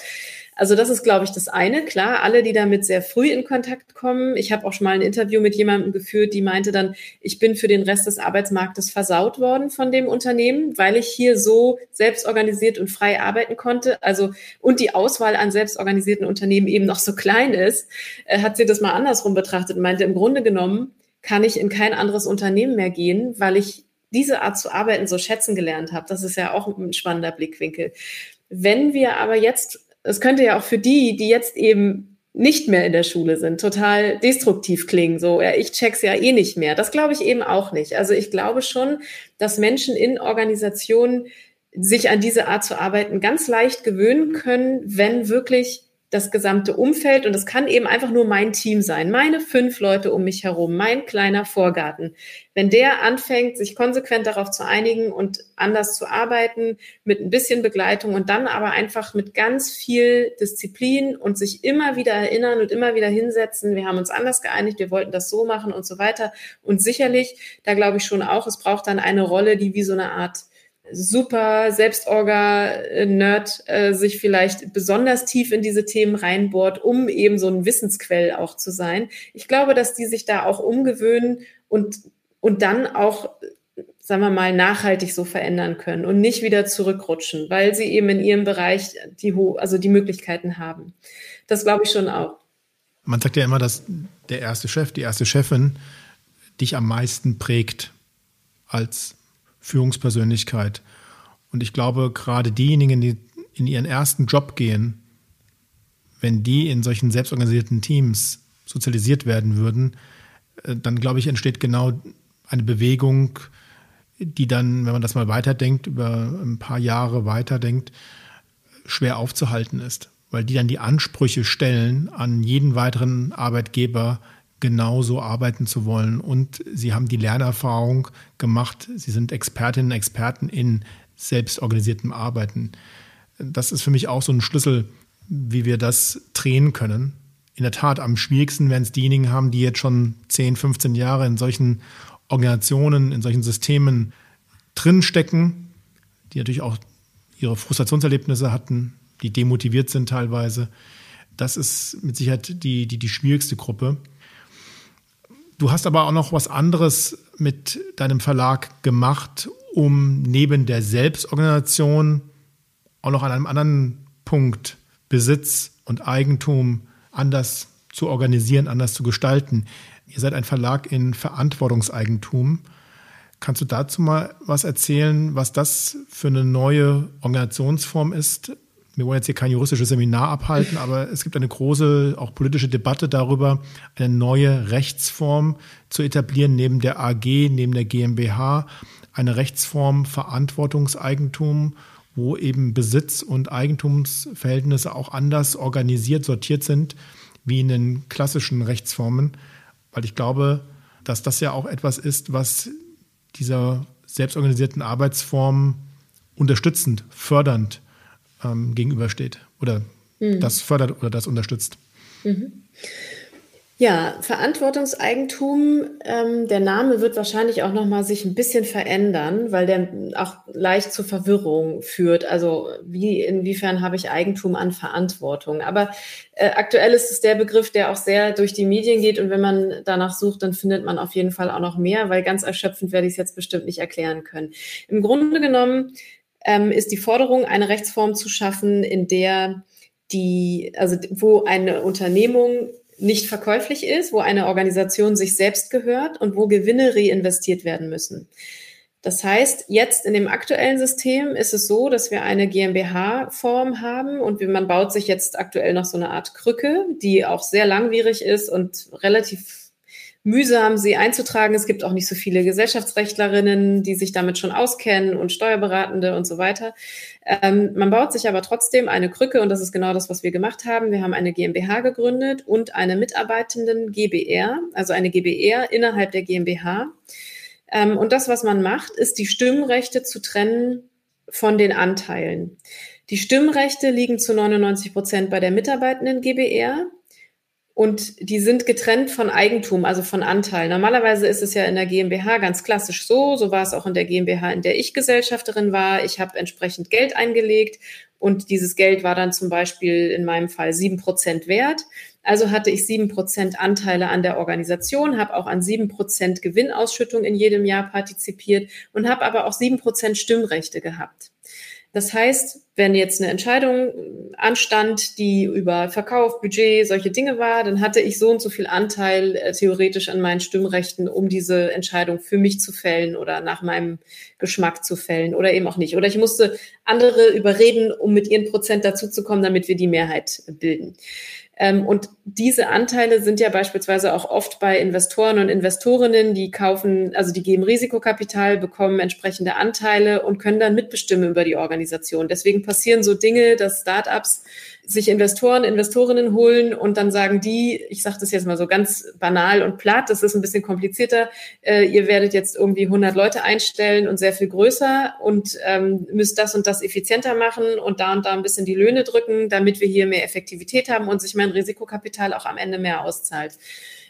Also das ist, glaube ich, das eine. Klar, alle, die damit sehr früh in Kontakt kommen. Ich habe auch schon mal ein Interview mit jemandem geführt, die meinte dann, ich bin für den Rest des Arbeitsmarktes versaut worden von dem Unternehmen, weil ich hier so selbstorganisiert und frei arbeiten konnte. Also und die Auswahl an selbstorganisierten Unternehmen eben noch so klein ist, äh, hat sie das mal andersrum betrachtet und meinte, im Grunde genommen kann ich in kein anderes Unternehmen mehr gehen, weil ich diese Art zu arbeiten so schätzen gelernt habe. Das ist ja auch ein spannender Blickwinkel. Wenn wir aber jetzt das könnte ja auch für die, die jetzt eben nicht mehr in der Schule sind, total destruktiv klingen. So, ja, ich check's ja eh nicht mehr. Das glaube ich eben auch nicht. Also ich glaube schon, dass Menschen in Organisationen sich an diese Art zu arbeiten ganz leicht gewöhnen können, wenn wirklich das gesamte Umfeld und es kann eben einfach nur mein Team sein, meine fünf Leute um mich herum, mein kleiner Vorgarten. Wenn der anfängt, sich konsequent darauf zu einigen und anders zu arbeiten, mit ein bisschen Begleitung und dann aber einfach mit ganz viel Disziplin und sich immer wieder erinnern und immer wieder hinsetzen, wir haben uns anders geeinigt, wir wollten das so machen und so weiter. Und sicherlich, da glaube ich schon auch, es braucht dann eine Rolle, die wie so eine Art super Selbstorga-Nerd äh, sich vielleicht besonders tief in diese Themen reinbohrt, um eben so ein Wissensquell auch zu sein. Ich glaube, dass die sich da auch umgewöhnen und, und dann auch, sagen wir mal, nachhaltig so verändern können und nicht wieder zurückrutschen, weil sie eben in ihrem Bereich die, also die Möglichkeiten haben. Das glaube ich schon auch. Man sagt ja immer, dass der erste Chef, die erste Chefin dich am meisten prägt als Führungspersönlichkeit. Und ich glaube, gerade diejenigen, die in ihren ersten Job gehen, wenn die in solchen selbstorganisierten Teams sozialisiert werden würden, äh, dann glaube ich, entsteht genau eine Bewegung, die dann, wenn man das mal weiterdenkt, über ein paar Jahre weiterdenkt, schwer aufzuhalten ist, weil die dann die Ansprüche stellen an jeden weiteren Arbeitgeber, genauso arbeiten zu wollen. Und sie haben die Lernerfahrung gemacht. Sie sind Expertinnen und Experten in selbstorganisiertem Arbeiten. Das ist für mich auch so ein Schlüssel, wie wir das drehen können. In der Tat, am schwierigsten werden es diejenigen haben, die jetzt schon 10, 15 Jahre in solchen Organisationen, in solchen Systemen drinstecken, die natürlich auch ihre Frustrationserlebnisse hatten, die demotiviert sind teilweise. Das ist mit Sicherheit die, die, die schwierigste Gruppe. Du hast aber auch noch was anderes mit deinem Verlag gemacht, um neben der Selbstorganisation auch noch an einem anderen Punkt Besitz und Eigentum anders zu organisieren, anders zu gestalten. Ihr seid ein Verlag in Verantwortungseigentum. Kannst du dazu mal was erzählen, was das für eine neue Organisationsform ist? Wir wollen jetzt hier kein juristisches Seminar abhalten, aber es gibt eine große, auch politische Debatte darüber, eine neue Rechtsform zu etablieren, neben der AG, neben der GmbH, eine Rechtsform Verantwortungseigentum, wo eben Besitz und Eigentumsverhältnisse auch anders organisiert, sortiert sind, wie in den klassischen Rechtsformen. Weil ich glaube, dass das ja auch etwas ist, was dieser selbstorganisierten Arbeitsform unterstützend, fördernd ähm, gegenübersteht oder mhm. das fördert oder das unterstützt. Mhm. Ja, Verantwortungseigentum, ähm, der Name wird wahrscheinlich auch nochmal sich ein bisschen verändern, weil der auch leicht zur Verwirrung führt. Also wie, inwiefern habe ich Eigentum an Verantwortung? Aber äh, aktuell ist es der Begriff, der auch sehr durch die Medien geht und wenn man danach sucht, dann findet man auf jeden Fall auch noch mehr, weil ganz erschöpfend werde ich es jetzt bestimmt nicht erklären können. Im Grunde genommen ähm, ist die Forderung, eine Rechtsform zu schaffen, in der die, also wo eine Unternehmung nicht verkäuflich ist, wo eine Organisation sich selbst gehört und wo Gewinne reinvestiert werden müssen. Das heißt, jetzt in dem aktuellen System ist es so, dass wir eine GmbH-Form haben und man baut sich jetzt aktuell noch so eine Art Krücke, die auch sehr langwierig ist und relativ mühsam, sie einzutragen. Es gibt auch nicht so viele Gesellschaftsrechtlerinnen, die sich damit schon auskennen und Steuerberatende und so weiter. Ähm, man baut sich aber trotzdem eine Krücke und das ist genau das, was wir gemacht haben. Wir haben eine GmbH gegründet und eine Mitarbeitenden GBR, also eine GBR innerhalb der GmbH. Ähm, und das, was man macht, ist die Stimmrechte zu trennen von den Anteilen. Die Stimmrechte liegen zu 99 Prozent bei der Mitarbeitenden GBR und die sind getrennt von Eigentum, also von Anteil. Normalerweise ist es ja in der GmbH ganz klassisch so, so war es auch in der GmbH, in der ich Gesellschafterin war. Ich habe entsprechend Geld eingelegt und dieses Geld war dann zum Beispiel in meinem Fall sieben Prozent wert. Also hatte ich sieben Prozent Anteile an der Organisation, habe auch an sieben Prozent Gewinnausschüttung in jedem Jahr partizipiert und habe aber auch sieben Prozent Stimmrechte gehabt. Das heißt, wenn jetzt eine Entscheidung anstand, die über Verkauf, Budget, solche Dinge war, dann hatte ich so und so viel Anteil äh, theoretisch an meinen Stimmrechten, um diese Entscheidung für mich zu fällen oder nach meinem Geschmack zu fällen oder eben auch nicht. Oder ich musste andere überreden, um mit ihren Prozent dazuzukommen, damit wir die Mehrheit bilden. Ähm, und diese Anteile sind ja beispielsweise auch oft bei Investoren und Investorinnen, die kaufen, also die geben Risikokapital, bekommen entsprechende Anteile und können dann mitbestimmen über die Organisation. Deswegen passieren so Dinge, dass Startups sich Investoren, Investorinnen holen und dann sagen die, ich sage das jetzt mal so ganz banal und platt, das ist ein bisschen komplizierter, äh, ihr werdet jetzt irgendwie 100 Leute einstellen und sehr viel größer und ähm, müsst das und das effizienter machen und da und da ein bisschen die Löhne drücken, damit wir hier mehr Effektivität haben und sich mein Risikokapital auch am Ende mehr auszahlt.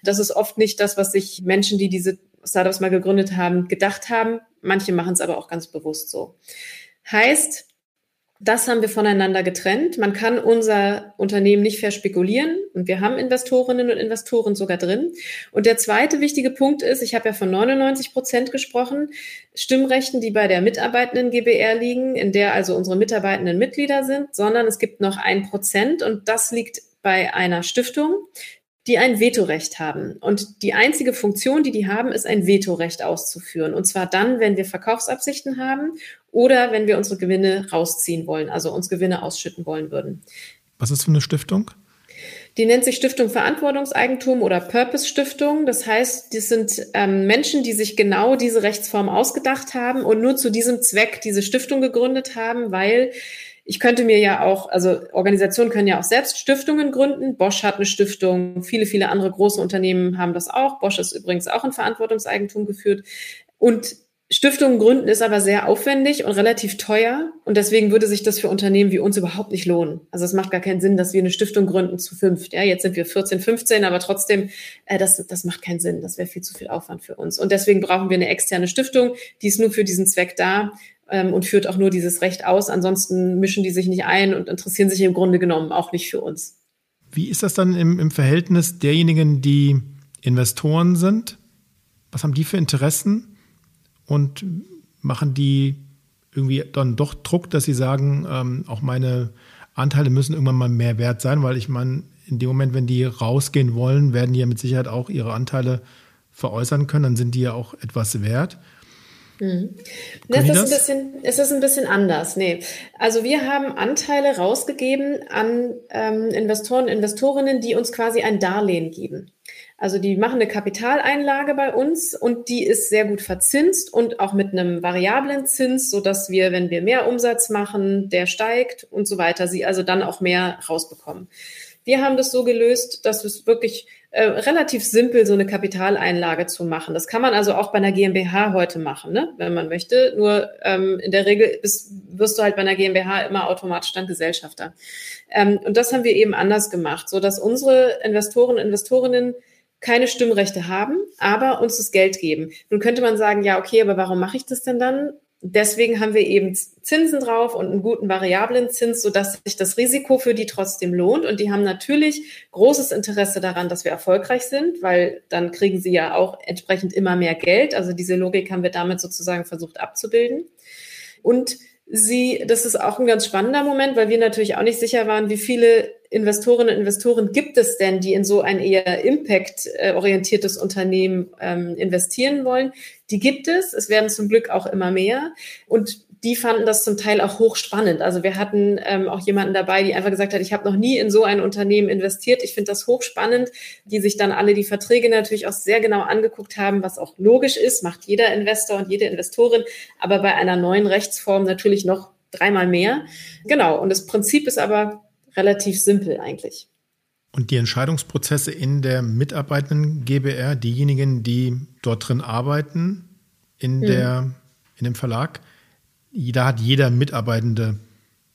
Das ist oft nicht das, was sich Menschen, die diese Startups mal gegründet haben, gedacht haben. Manche machen es aber auch ganz bewusst so. Heißt, das haben wir voneinander getrennt. Man kann unser Unternehmen nicht verspekulieren und wir haben Investorinnen und Investoren sogar drin. Und der zweite wichtige Punkt ist, ich habe ja von 99 Prozent gesprochen, Stimmrechten, die bei der Mitarbeitenden GBR liegen, in der also unsere Mitarbeitenden Mitglieder sind, sondern es gibt noch ein Prozent und das liegt bei einer Stiftung, die ein Vetorecht haben. Und die einzige Funktion, die die haben, ist ein Vetorecht auszuführen. Und zwar dann, wenn wir Verkaufsabsichten haben oder wenn wir unsere Gewinne rausziehen wollen, also uns Gewinne ausschütten wollen würden. Was ist für eine Stiftung? Die nennt sich Stiftung Verantwortungseigentum oder Purpose Stiftung. Das heißt, das sind ähm, Menschen, die sich genau diese Rechtsform ausgedacht haben und nur zu diesem Zweck diese Stiftung gegründet haben, weil ich könnte mir ja auch, also Organisationen können ja auch selbst Stiftungen gründen. Bosch hat eine Stiftung, viele, viele andere große Unternehmen haben das auch. Bosch ist übrigens auch in Verantwortungseigentum geführt. Und Stiftungen gründen ist aber sehr aufwendig und relativ teuer und deswegen würde sich das für Unternehmen wie uns überhaupt nicht lohnen. Also es macht gar keinen Sinn, dass wir eine Stiftung gründen zu fünft. Ja, jetzt sind wir 14, 15, aber trotzdem, äh, das, das macht keinen Sinn. Das wäre viel zu viel Aufwand für uns. Und deswegen brauchen wir eine externe Stiftung, die ist nur für diesen Zweck da ähm, und führt auch nur dieses Recht aus. Ansonsten mischen die sich nicht ein und interessieren sich im Grunde genommen auch nicht für uns. Wie ist das dann im, im Verhältnis derjenigen, die Investoren sind? Was haben die für Interessen? Und machen die irgendwie dann doch Druck, dass sie sagen, ähm, auch meine Anteile müssen irgendwann mal mehr wert sein, weil ich meine, in dem Moment, wenn die rausgehen wollen, werden die ja mit Sicherheit auch ihre Anteile veräußern können, dann sind die ja auch etwas wert. Mhm. Das ist, ein bisschen, es ist ein bisschen anders. Nee. Also wir haben Anteile rausgegeben an ähm, Investoren, Investorinnen, die uns quasi ein Darlehen geben. Also die machen eine Kapitaleinlage bei uns und die ist sehr gut verzinst und auch mit einem variablen Zins, so dass wir, wenn wir mehr Umsatz machen, der steigt und so weiter, sie also dann auch mehr rausbekommen. Wir haben das so gelöst, dass es wirklich äh, relativ simpel, so eine Kapitaleinlage zu machen. Das kann man also auch bei einer GmbH heute machen, ne? wenn man möchte. Nur ähm, in der Regel bist, wirst du halt bei einer GmbH immer automatisch dann Gesellschafter. Ähm, und das haben wir eben anders gemacht, so dass unsere Investoren und Investorinnen keine Stimmrechte haben, aber uns das Geld geben. Nun könnte man sagen, ja, okay, aber warum mache ich das denn dann? Deswegen haben wir eben Zinsen drauf und einen guten variablen Zins, sodass sich das Risiko für die trotzdem lohnt. Und die haben natürlich großes Interesse daran, dass wir erfolgreich sind, weil dann kriegen sie ja auch entsprechend immer mehr Geld. Also diese Logik haben wir damit sozusagen versucht abzubilden. Und sie, das ist auch ein ganz spannender Moment, weil wir natürlich auch nicht sicher waren, wie viele Investorinnen und Investoren gibt es denn, die in so ein eher impact-orientiertes Unternehmen ähm, investieren wollen? Die gibt es. Es werden zum Glück auch immer mehr. Und die fanden das zum Teil auch hochspannend. Also wir hatten ähm, auch jemanden dabei, die einfach gesagt hat, ich habe noch nie in so ein Unternehmen investiert. Ich finde das hochspannend, die sich dann alle die Verträge natürlich auch sehr genau angeguckt haben, was auch logisch ist, macht jeder Investor und jede Investorin, aber bei einer neuen Rechtsform natürlich noch dreimal mehr. Genau, und das Prinzip ist aber relativ simpel eigentlich. Und die Entscheidungsprozesse in der mitarbeitenden GBR, diejenigen, die dort drin arbeiten, in, hm. der, in dem Verlag, da hat jeder Mitarbeitende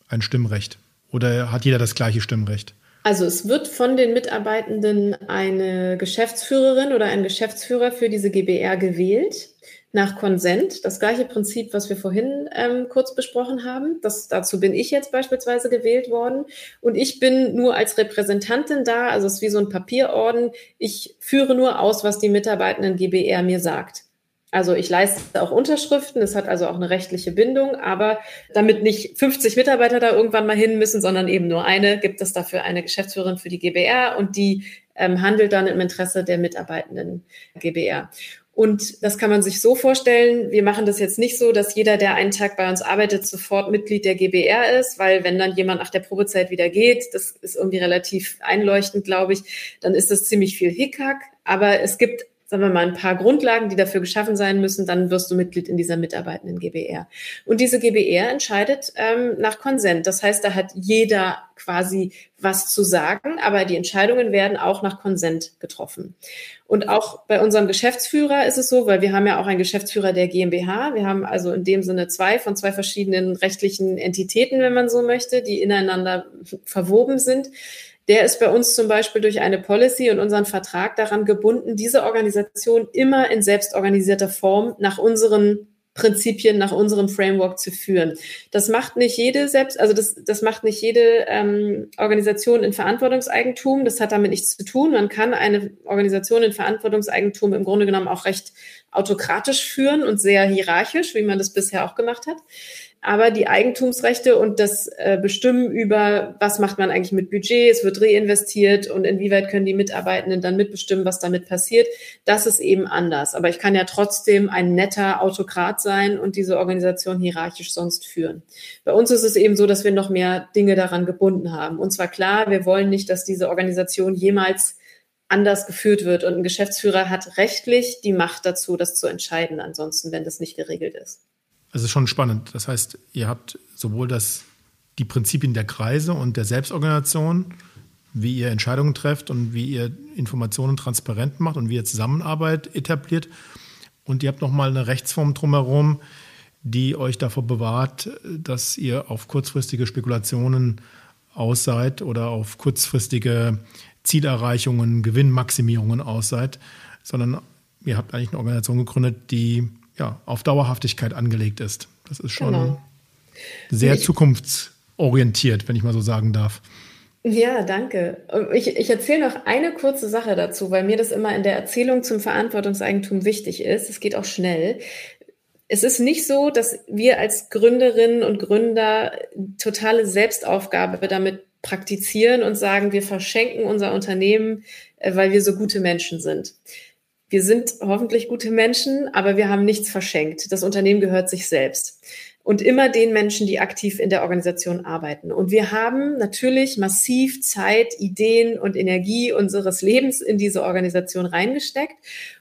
ein Stimmrecht. Oder hat jeder das gleiche Stimmrecht? Also es wird von den Mitarbeitenden eine Geschäftsführerin oder ein Geschäftsführer für diese GBR gewählt nach Konsent. Das gleiche Prinzip, was wir vorhin ähm, kurz besprochen haben. Das, dazu bin ich jetzt beispielsweise gewählt worden. Und ich bin nur als Repräsentantin da, also es ist wie so ein Papierorden. Ich führe nur aus, was die Mitarbeitenden GBR mir sagt. Also ich leiste auch Unterschriften, es hat also auch eine rechtliche Bindung, aber damit nicht 50 Mitarbeiter da irgendwann mal hin müssen, sondern eben nur eine, gibt es dafür eine Geschäftsführerin für die GBR und die ähm, handelt dann im Interesse der Mitarbeitenden GBR. Und das kann man sich so vorstellen. Wir machen das jetzt nicht so, dass jeder, der einen Tag bei uns arbeitet, sofort Mitglied der GBR ist, weil wenn dann jemand nach der Probezeit wieder geht, das ist irgendwie relativ einleuchtend, glaube ich, dann ist das ziemlich viel Hickhack. Aber es gibt sagen wir mal, ein paar Grundlagen, die dafür geschaffen sein müssen, dann wirst du Mitglied in dieser mitarbeitenden GBR. Und diese GBR entscheidet ähm, nach Konsent. Das heißt, da hat jeder quasi was zu sagen, aber die Entscheidungen werden auch nach Konsent getroffen. Und auch bei unserem Geschäftsführer ist es so, weil wir haben ja auch einen Geschäftsführer der GmbH. Wir haben also in dem Sinne zwei von zwei verschiedenen rechtlichen Entitäten, wenn man so möchte, die ineinander verwoben sind der ist bei uns zum Beispiel durch eine Policy und unseren Vertrag daran gebunden, diese Organisation immer in selbstorganisierter Form nach unseren Prinzipien, nach unserem Framework zu führen. Das macht nicht jede selbst, also das, das macht nicht jede ähm, Organisation in Verantwortungseigentum. Das hat damit nichts zu tun. Man kann eine Organisation in Verantwortungseigentum im Grunde genommen auch recht autokratisch führen und sehr hierarchisch, wie man das bisher auch gemacht hat. Aber die Eigentumsrechte und das äh, Bestimmen über, was macht man eigentlich mit Budget, es wird reinvestiert und inwieweit können die Mitarbeitenden dann mitbestimmen, was damit passiert, das ist eben anders. Aber ich kann ja trotzdem ein netter Autokrat sein und diese Organisation hierarchisch sonst führen. Bei uns ist es eben so, dass wir noch mehr Dinge daran gebunden haben. Und zwar klar, wir wollen nicht, dass diese Organisation jemals anders geführt wird. Und ein Geschäftsführer hat rechtlich die Macht dazu, das zu entscheiden, ansonsten, wenn das nicht geregelt ist. Es ist schon spannend. Das heißt, ihr habt sowohl das, die Prinzipien der Kreise und der Selbstorganisation, wie ihr Entscheidungen trefft und wie ihr Informationen transparent macht und wie ihr Zusammenarbeit etabliert. Und ihr habt nochmal eine Rechtsform drumherum, die euch davor bewahrt, dass ihr auf kurzfristige Spekulationen aus seid oder auf kurzfristige Zielerreichungen, Gewinnmaximierungen aus seid, sondern ihr habt eigentlich eine Organisation gegründet, die ja, auf Dauerhaftigkeit angelegt ist. Das ist schon genau. sehr ich, zukunftsorientiert, wenn ich mal so sagen darf. Ja, danke. Ich, ich erzähle noch eine kurze Sache dazu, weil mir das immer in der Erzählung zum Verantwortungseigentum wichtig ist. Es geht auch schnell. Es ist nicht so, dass wir als Gründerinnen und Gründer totale Selbstaufgabe damit praktizieren und sagen, wir verschenken unser Unternehmen, äh, weil wir so gute Menschen sind wir sind hoffentlich gute Menschen, aber wir haben nichts verschenkt. Das Unternehmen gehört sich selbst. Und immer den Menschen, die aktiv in der Organisation arbeiten. Und wir haben natürlich massiv Zeit, Ideen und Energie unseres Lebens in diese Organisation reingesteckt.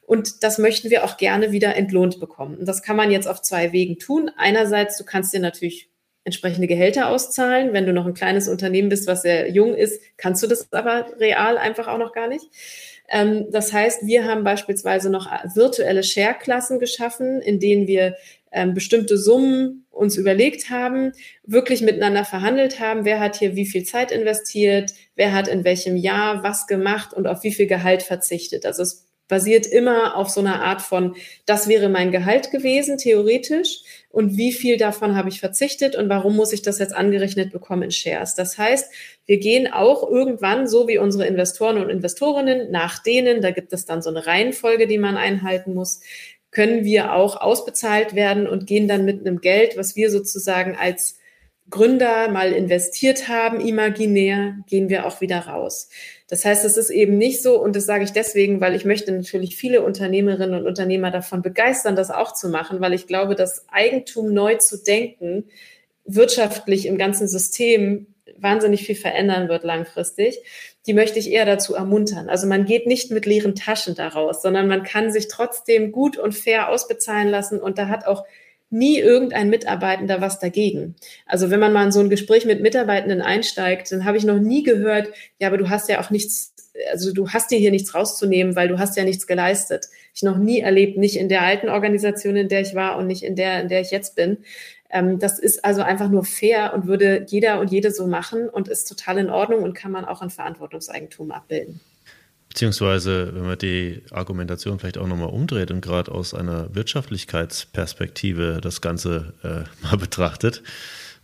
Und das möchten wir auch gerne wieder entlohnt bekommen. Und das kann man jetzt auf zwei Wegen tun. Einerseits, du kannst dir natürlich entsprechende Gehälter auszahlen. Wenn du noch ein kleines Unternehmen bist, was sehr jung ist, kannst du das aber real einfach auch noch gar nicht. Ähm, das heißt, wir haben beispielsweise noch virtuelle Share-Klassen geschaffen, in denen wir ähm, bestimmte Summen uns überlegt haben, wirklich miteinander verhandelt haben, wer hat hier wie viel Zeit investiert, wer hat in welchem Jahr was gemacht und auf wie viel Gehalt verzichtet. Also es basiert immer auf so einer Art von, das wäre mein Gehalt gewesen, theoretisch und wie viel davon habe ich verzichtet und warum muss ich das jetzt angerechnet bekommen in Shares. Das heißt, wir gehen auch irgendwann, so wie unsere Investoren und Investorinnen, nach denen, da gibt es dann so eine Reihenfolge, die man einhalten muss, können wir auch ausbezahlt werden und gehen dann mit einem Geld, was wir sozusagen als Gründer mal investiert haben, imaginär, gehen wir auch wieder raus. Das heißt, es ist eben nicht so, und das sage ich deswegen, weil ich möchte natürlich viele Unternehmerinnen und Unternehmer davon begeistern, das auch zu machen, weil ich glaube, dass Eigentum neu zu denken, wirtschaftlich im ganzen System wahnsinnig viel verändern wird langfristig, die möchte ich eher dazu ermuntern. Also man geht nicht mit leeren Taschen daraus, sondern man kann sich trotzdem gut und fair ausbezahlen lassen und da hat auch nie irgendein Mitarbeitender was dagegen. Also wenn man mal in so ein Gespräch mit Mitarbeitenden einsteigt, dann habe ich noch nie gehört, ja, aber du hast ja auch nichts, also du hast dir hier nichts rauszunehmen, weil du hast ja nichts geleistet. Ich noch nie erlebt, nicht in der alten Organisation, in der ich war und nicht in der, in der ich jetzt bin. Ähm, das ist also einfach nur fair und würde jeder und jede so machen und ist total in Ordnung und kann man auch in Verantwortungseigentum abbilden. Beziehungsweise, wenn man die Argumentation vielleicht auch nochmal umdreht und gerade aus einer Wirtschaftlichkeitsperspektive das Ganze äh, mal betrachtet,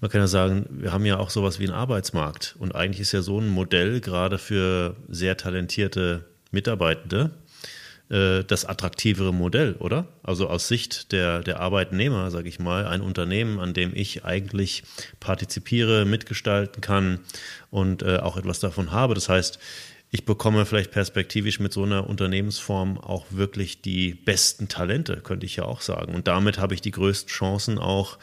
man kann ja sagen, wir haben ja auch sowas wie einen Arbeitsmarkt. Und eigentlich ist ja so ein Modell gerade für sehr talentierte Mitarbeitende äh, das attraktivere Modell, oder? Also aus Sicht der, der Arbeitnehmer, sage ich mal, ein Unternehmen, an dem ich eigentlich partizipiere, mitgestalten kann und äh, auch etwas davon habe. Das heißt, ich bekomme vielleicht perspektivisch mit so einer Unternehmensform auch wirklich die besten Talente, könnte ich ja auch sagen. Und damit habe ich die größten Chancen auch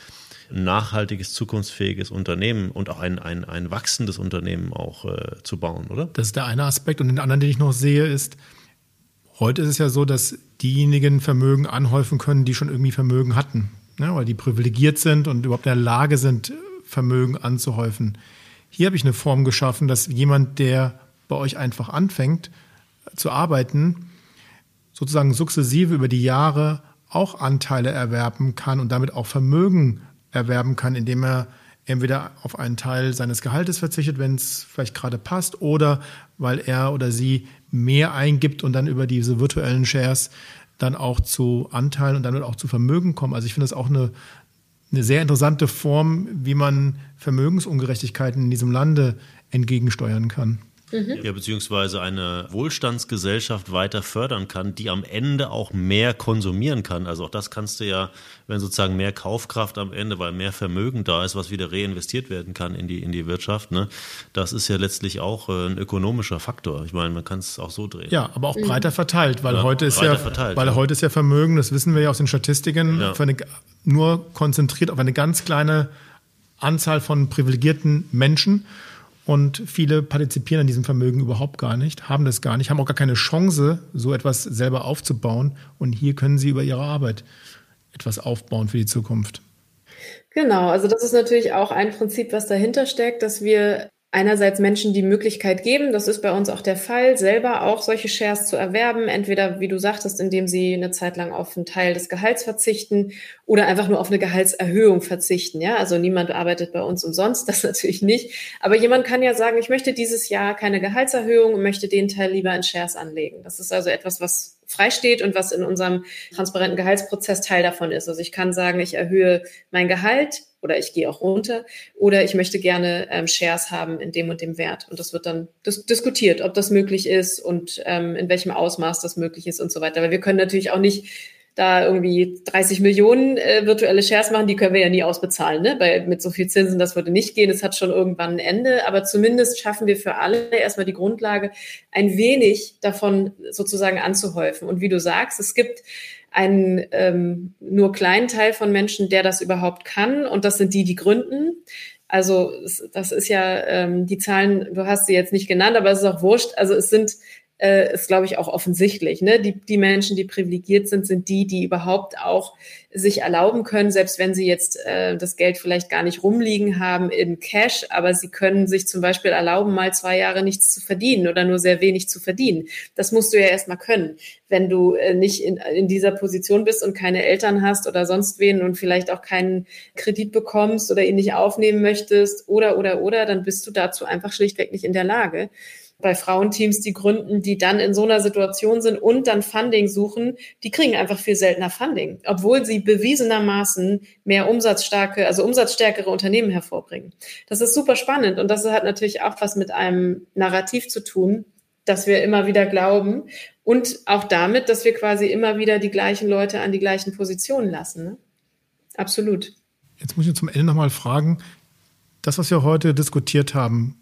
ein nachhaltiges, zukunftsfähiges Unternehmen und auch ein, ein, ein wachsendes Unternehmen auch äh, zu bauen, oder? Das ist der eine Aspekt. Und den anderen, den ich noch sehe, ist, Heute ist es ja so, dass diejenigen Vermögen anhäufen können, die schon irgendwie Vermögen hatten, ne? weil die privilegiert sind und überhaupt in der Lage sind, Vermögen anzuhäufen. Hier habe ich eine Form geschaffen, dass jemand, der bei euch einfach anfängt zu arbeiten, sozusagen sukzessive über die Jahre auch Anteile erwerben kann und damit auch Vermögen erwerben kann, indem er entweder auf einen Teil seines Gehaltes verzichtet, wenn es vielleicht gerade passt, oder weil er oder sie mehr eingibt und dann über diese virtuellen Shares dann auch zu Anteilen und damit auch zu Vermögen kommen. Also ich finde das auch eine, eine sehr interessante Form, wie man Vermögensungerechtigkeiten in diesem Lande entgegensteuern kann. Mhm. Ja, beziehungsweise eine Wohlstandsgesellschaft weiter fördern kann, die am Ende auch mehr konsumieren kann. Also auch das kannst du ja, wenn sozusagen mehr Kaufkraft am Ende, weil mehr Vermögen da ist, was wieder reinvestiert werden kann in die, in die Wirtschaft, ne? das ist ja letztlich auch äh, ein ökonomischer Faktor. Ich meine, man kann es auch so drehen. Ja, aber auch breiter verteilt, weil ja, heute ist ja, verteilt, weil ja. heute ist ja Vermögen, das wissen wir ja aus den Statistiken, ja. eine, nur konzentriert auf eine ganz kleine Anzahl von privilegierten Menschen. Und viele partizipieren an diesem Vermögen überhaupt gar nicht, haben das gar nicht, haben auch gar keine Chance, so etwas selber aufzubauen. Und hier können sie über ihre Arbeit etwas aufbauen für die Zukunft. Genau, also das ist natürlich auch ein Prinzip, was dahinter steckt, dass wir einerseits Menschen die Möglichkeit geben, das ist bei uns auch der Fall, selber auch solche Shares zu erwerben, entweder, wie du sagtest, indem sie eine Zeit lang auf einen Teil des Gehalts verzichten oder einfach nur auf eine Gehaltserhöhung verzichten. Ja, also niemand arbeitet bei uns umsonst, das natürlich nicht. Aber jemand kann ja sagen, ich möchte dieses Jahr keine Gehaltserhöhung und möchte den Teil lieber in Shares anlegen. Das ist also etwas, was freisteht und was in unserem transparenten Gehaltsprozess Teil davon ist. Also ich kann sagen, ich erhöhe mein Gehalt oder ich gehe auch runter oder ich möchte gerne ähm, Shares haben in dem und dem Wert. Und das wird dann dis diskutiert, ob das möglich ist und ähm, in welchem Ausmaß das möglich ist und so weiter. Weil wir können natürlich auch nicht da irgendwie 30 Millionen äh, virtuelle Shares machen, die können wir ja nie ausbezahlen, ne? Bei, mit so viel Zinsen, das würde nicht gehen. Es hat schon irgendwann ein Ende, aber zumindest schaffen wir für alle erstmal die Grundlage, ein wenig davon sozusagen anzuhäufen. Und wie du sagst, es gibt einen ähm, nur kleinen Teil von Menschen, der das überhaupt kann. Und das sind die, die gründen. Also das ist ja ähm, die Zahlen, du hast sie jetzt nicht genannt, aber es ist auch wurscht. Also es sind äh, ist, glaube ich, auch offensichtlich. Ne? Die, die Menschen, die privilegiert sind, sind die, die überhaupt auch sich erlauben können, selbst wenn sie jetzt äh, das Geld vielleicht gar nicht rumliegen haben in Cash, aber sie können sich zum Beispiel erlauben, mal zwei Jahre nichts zu verdienen oder nur sehr wenig zu verdienen. Das musst du ja erstmal können. Wenn du äh, nicht in, in dieser Position bist und keine Eltern hast oder sonst wen und vielleicht auch keinen Kredit bekommst oder ihn nicht aufnehmen möchtest oder, oder, oder, dann bist du dazu einfach schlichtweg nicht in der Lage bei Frauenteams, die gründen, die dann in so einer Situation sind und dann Funding suchen, die kriegen einfach viel seltener Funding, obwohl sie bewiesenermaßen mehr umsatzstarke, also umsatzstärkere Unternehmen hervorbringen. Das ist super spannend und das hat natürlich auch was mit einem Narrativ zu tun, dass wir immer wieder glauben und auch damit, dass wir quasi immer wieder die gleichen Leute an die gleichen Positionen lassen. Ne? Absolut. Jetzt muss ich zum Ende nochmal fragen, Das, was wir heute diskutiert haben,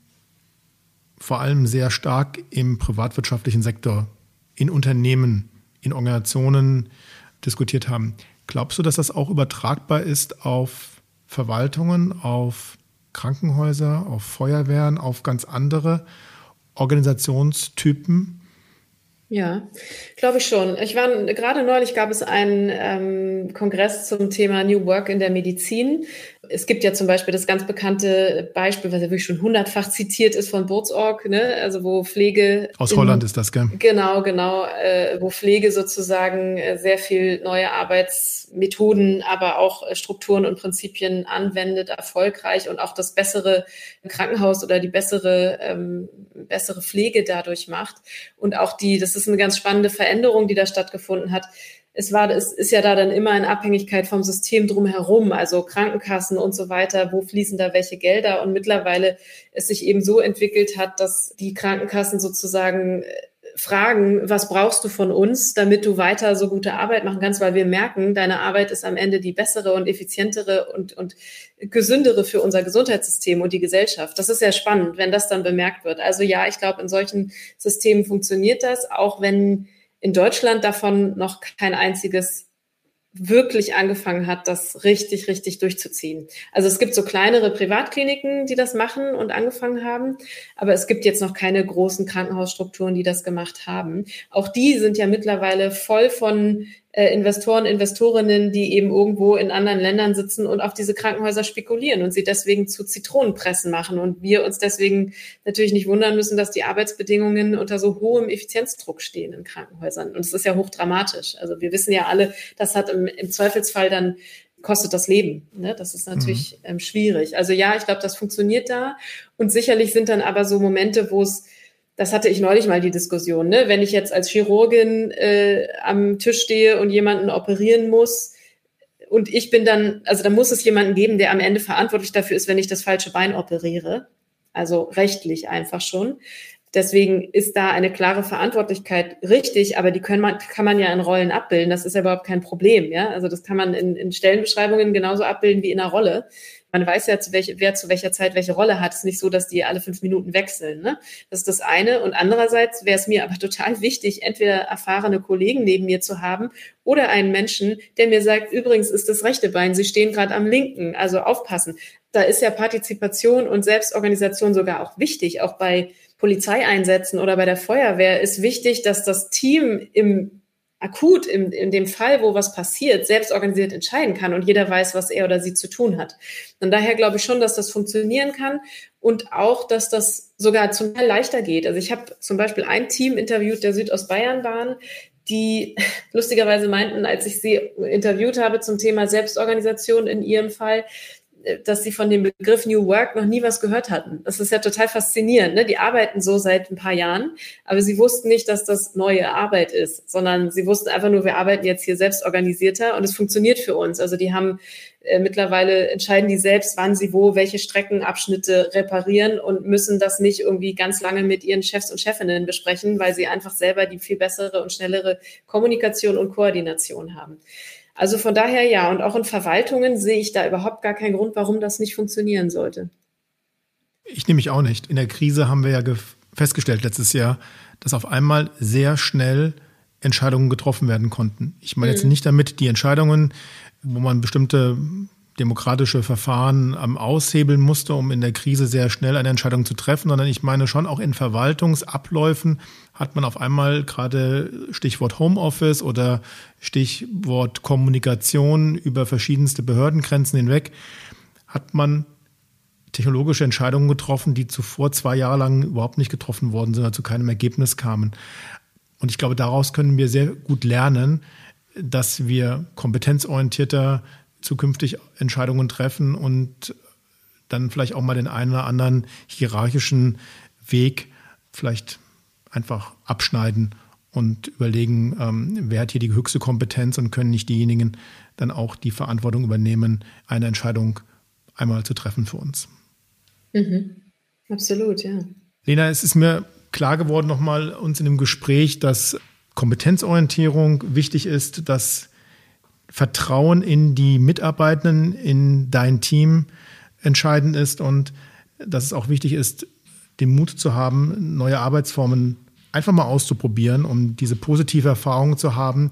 vor allem sehr stark im privatwirtschaftlichen Sektor, in Unternehmen, in Organisationen diskutiert haben. Glaubst du, dass das auch übertragbar ist auf Verwaltungen, auf Krankenhäuser, auf Feuerwehren, auf ganz andere Organisationstypen? Ja, glaube ich schon. Ich war gerade neulich gab es einen ähm, Kongress zum Thema New Work in der Medizin. Es gibt ja zum Beispiel das ganz bekannte Beispiel, was ja wirklich schon hundertfach zitiert ist von Burzorg, ne? also wo Pflege. Aus in, Holland ist das, gell? Genau, genau, äh, wo Pflege sozusagen äh, sehr viel neue Arbeitsmethoden, aber auch äh, Strukturen und Prinzipien anwendet, erfolgreich und auch das bessere Krankenhaus oder die bessere, ähm, bessere Pflege dadurch macht. Und auch die, das ist eine ganz spannende Veränderung, die da stattgefunden hat. Es war, es ist ja da dann immer in Abhängigkeit vom System drumherum, also Krankenkassen und so weiter, wo fließen da welche Gelder? Und mittlerweile es sich eben so entwickelt hat, dass die Krankenkassen sozusagen äh, fragen, was brauchst du von uns, damit du weiter so gute Arbeit machen kannst, weil wir merken, deine Arbeit ist am Ende die bessere und effizientere und, und gesündere für unser Gesundheitssystem und die Gesellschaft. Das ist sehr spannend, wenn das dann bemerkt wird. Also ja, ich glaube, in solchen Systemen funktioniert das, auch wenn in Deutschland davon noch kein einziges wirklich angefangen hat, das richtig, richtig durchzuziehen. Also es gibt so kleinere Privatkliniken, die das machen und angefangen haben, aber es gibt jetzt noch keine großen Krankenhausstrukturen, die das gemacht haben. Auch die sind ja mittlerweile voll von Investoren, Investorinnen, die eben irgendwo in anderen Ländern sitzen und auf diese Krankenhäuser spekulieren und sie deswegen zu Zitronenpressen machen und wir uns deswegen natürlich nicht wundern müssen, dass die Arbeitsbedingungen unter so hohem Effizienzdruck stehen in Krankenhäusern. Und es ist ja hochdramatisch. Also wir wissen ja alle, das hat im, im Zweifelsfall dann kostet das Leben. Ne? Das ist natürlich mhm. ähm, schwierig. Also ja, ich glaube, das funktioniert da. Und sicherlich sind dann aber so Momente, wo es das hatte ich neulich mal die Diskussion, ne? wenn ich jetzt als Chirurgin äh, am Tisch stehe und jemanden operieren muss und ich bin dann, also da muss es jemanden geben, der am Ende verantwortlich dafür ist, wenn ich das falsche Bein operiere. Also rechtlich einfach schon. Deswegen ist da eine klare Verantwortlichkeit richtig, aber die können man, kann man ja in Rollen abbilden. Das ist ja überhaupt kein Problem. Ja? Also das kann man in, in Stellenbeschreibungen genauso abbilden wie in einer Rolle man weiß ja, zu welche, wer zu welcher Zeit welche Rolle hat. Es ist nicht so, dass die alle fünf Minuten wechseln. Ne? Das ist das eine. Und andererseits wäre es mir aber total wichtig, entweder erfahrene Kollegen neben mir zu haben oder einen Menschen, der mir sagt, übrigens ist das rechte Bein, Sie stehen gerade am linken, also aufpassen. Da ist ja Partizipation und Selbstorganisation sogar auch wichtig, auch bei Polizeieinsätzen oder bei der Feuerwehr ist wichtig, dass das Team im akut in, in dem Fall, wo was passiert, selbst organisiert entscheiden kann und jeder weiß, was er oder sie zu tun hat. Und daher glaube ich schon, dass das funktionieren kann und auch, dass das sogar zum Teil leichter geht. Also ich habe zum Beispiel ein Team interviewt, der Südostbayern waren, die lustigerweise meinten, als ich sie interviewt habe zum Thema Selbstorganisation in ihrem Fall, dass sie von dem Begriff New Work noch nie was gehört hatten. Das ist ja total faszinierend. Ne? Die arbeiten so seit ein paar Jahren, aber sie wussten nicht, dass das neue Arbeit ist, sondern sie wussten einfach nur, wir arbeiten jetzt hier selbst organisierter und es funktioniert für uns. Also die haben äh, mittlerweile entscheiden die selbst, wann sie wo welche Streckenabschnitte reparieren und müssen das nicht irgendwie ganz lange mit ihren Chefs und Chefinnen besprechen, weil sie einfach selber die viel bessere und schnellere Kommunikation und Koordination haben. Also von daher ja, und auch in Verwaltungen sehe ich da überhaupt gar keinen Grund, warum das nicht funktionieren sollte. Ich nehme mich auch nicht. In der Krise haben wir ja festgestellt letztes Jahr, dass auf einmal sehr schnell Entscheidungen getroffen werden konnten. Ich meine mhm. jetzt nicht damit die Entscheidungen, wo man bestimmte demokratische Verfahren am aushebeln musste, um in der Krise sehr schnell eine Entscheidung zu treffen, sondern ich meine schon auch in Verwaltungsabläufen hat man auf einmal gerade Stichwort Homeoffice oder Stichwort Kommunikation über verschiedenste Behördengrenzen hinweg, hat man technologische Entscheidungen getroffen, die zuvor zwei Jahre lang überhaupt nicht getroffen worden sind, also zu keinem Ergebnis kamen. Und ich glaube, daraus können wir sehr gut lernen, dass wir kompetenzorientierter zukünftig Entscheidungen treffen und dann vielleicht auch mal den einen oder anderen hierarchischen Weg vielleicht einfach abschneiden und überlegen, ähm, wer hat hier die höchste Kompetenz und können nicht diejenigen dann auch die Verantwortung übernehmen, eine Entscheidung einmal zu treffen für uns. Mhm. Absolut, ja. Lena, es ist mir klar geworden nochmal uns in dem Gespräch, dass Kompetenzorientierung wichtig ist, dass Vertrauen in die Mitarbeitenden, in dein Team entscheidend ist und dass es auch wichtig ist, den Mut zu haben, neue Arbeitsformen einfach mal auszuprobieren, um diese positive Erfahrung zu haben,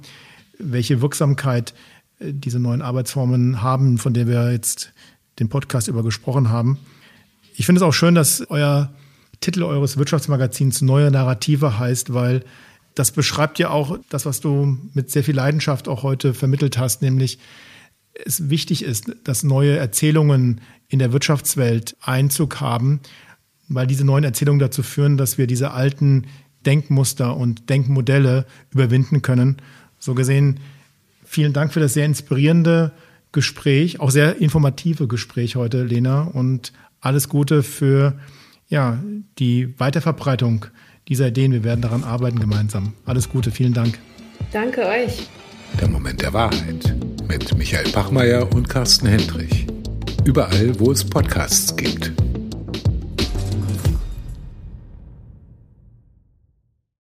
welche Wirksamkeit äh, diese neuen Arbeitsformen haben, von der wir jetzt den Podcast über gesprochen haben. Ich finde es auch schön, dass euer Titel eures Wirtschaftsmagazins Neue Narrative heißt, weil das beschreibt ja auch das, was du mit sehr viel Leidenschaft auch heute vermittelt hast, nämlich es wichtig ist, dass neue Erzählungen in der Wirtschaftswelt Einzug haben, weil diese neuen Erzählungen dazu führen, dass wir diese alten Denkmuster und Denkmodelle überwinden können. So gesehen, vielen Dank für das sehr inspirierende Gespräch, auch sehr informative Gespräch heute, Lena, und alles Gute für ja, die Weiterverbreitung dieser Ideen. Wir werden daran arbeiten gemeinsam. Alles Gute, vielen Dank. Danke euch. Der Moment der Wahrheit mit Michael Bachmeier und Carsten Hendrich. Überall, wo es Podcasts gibt.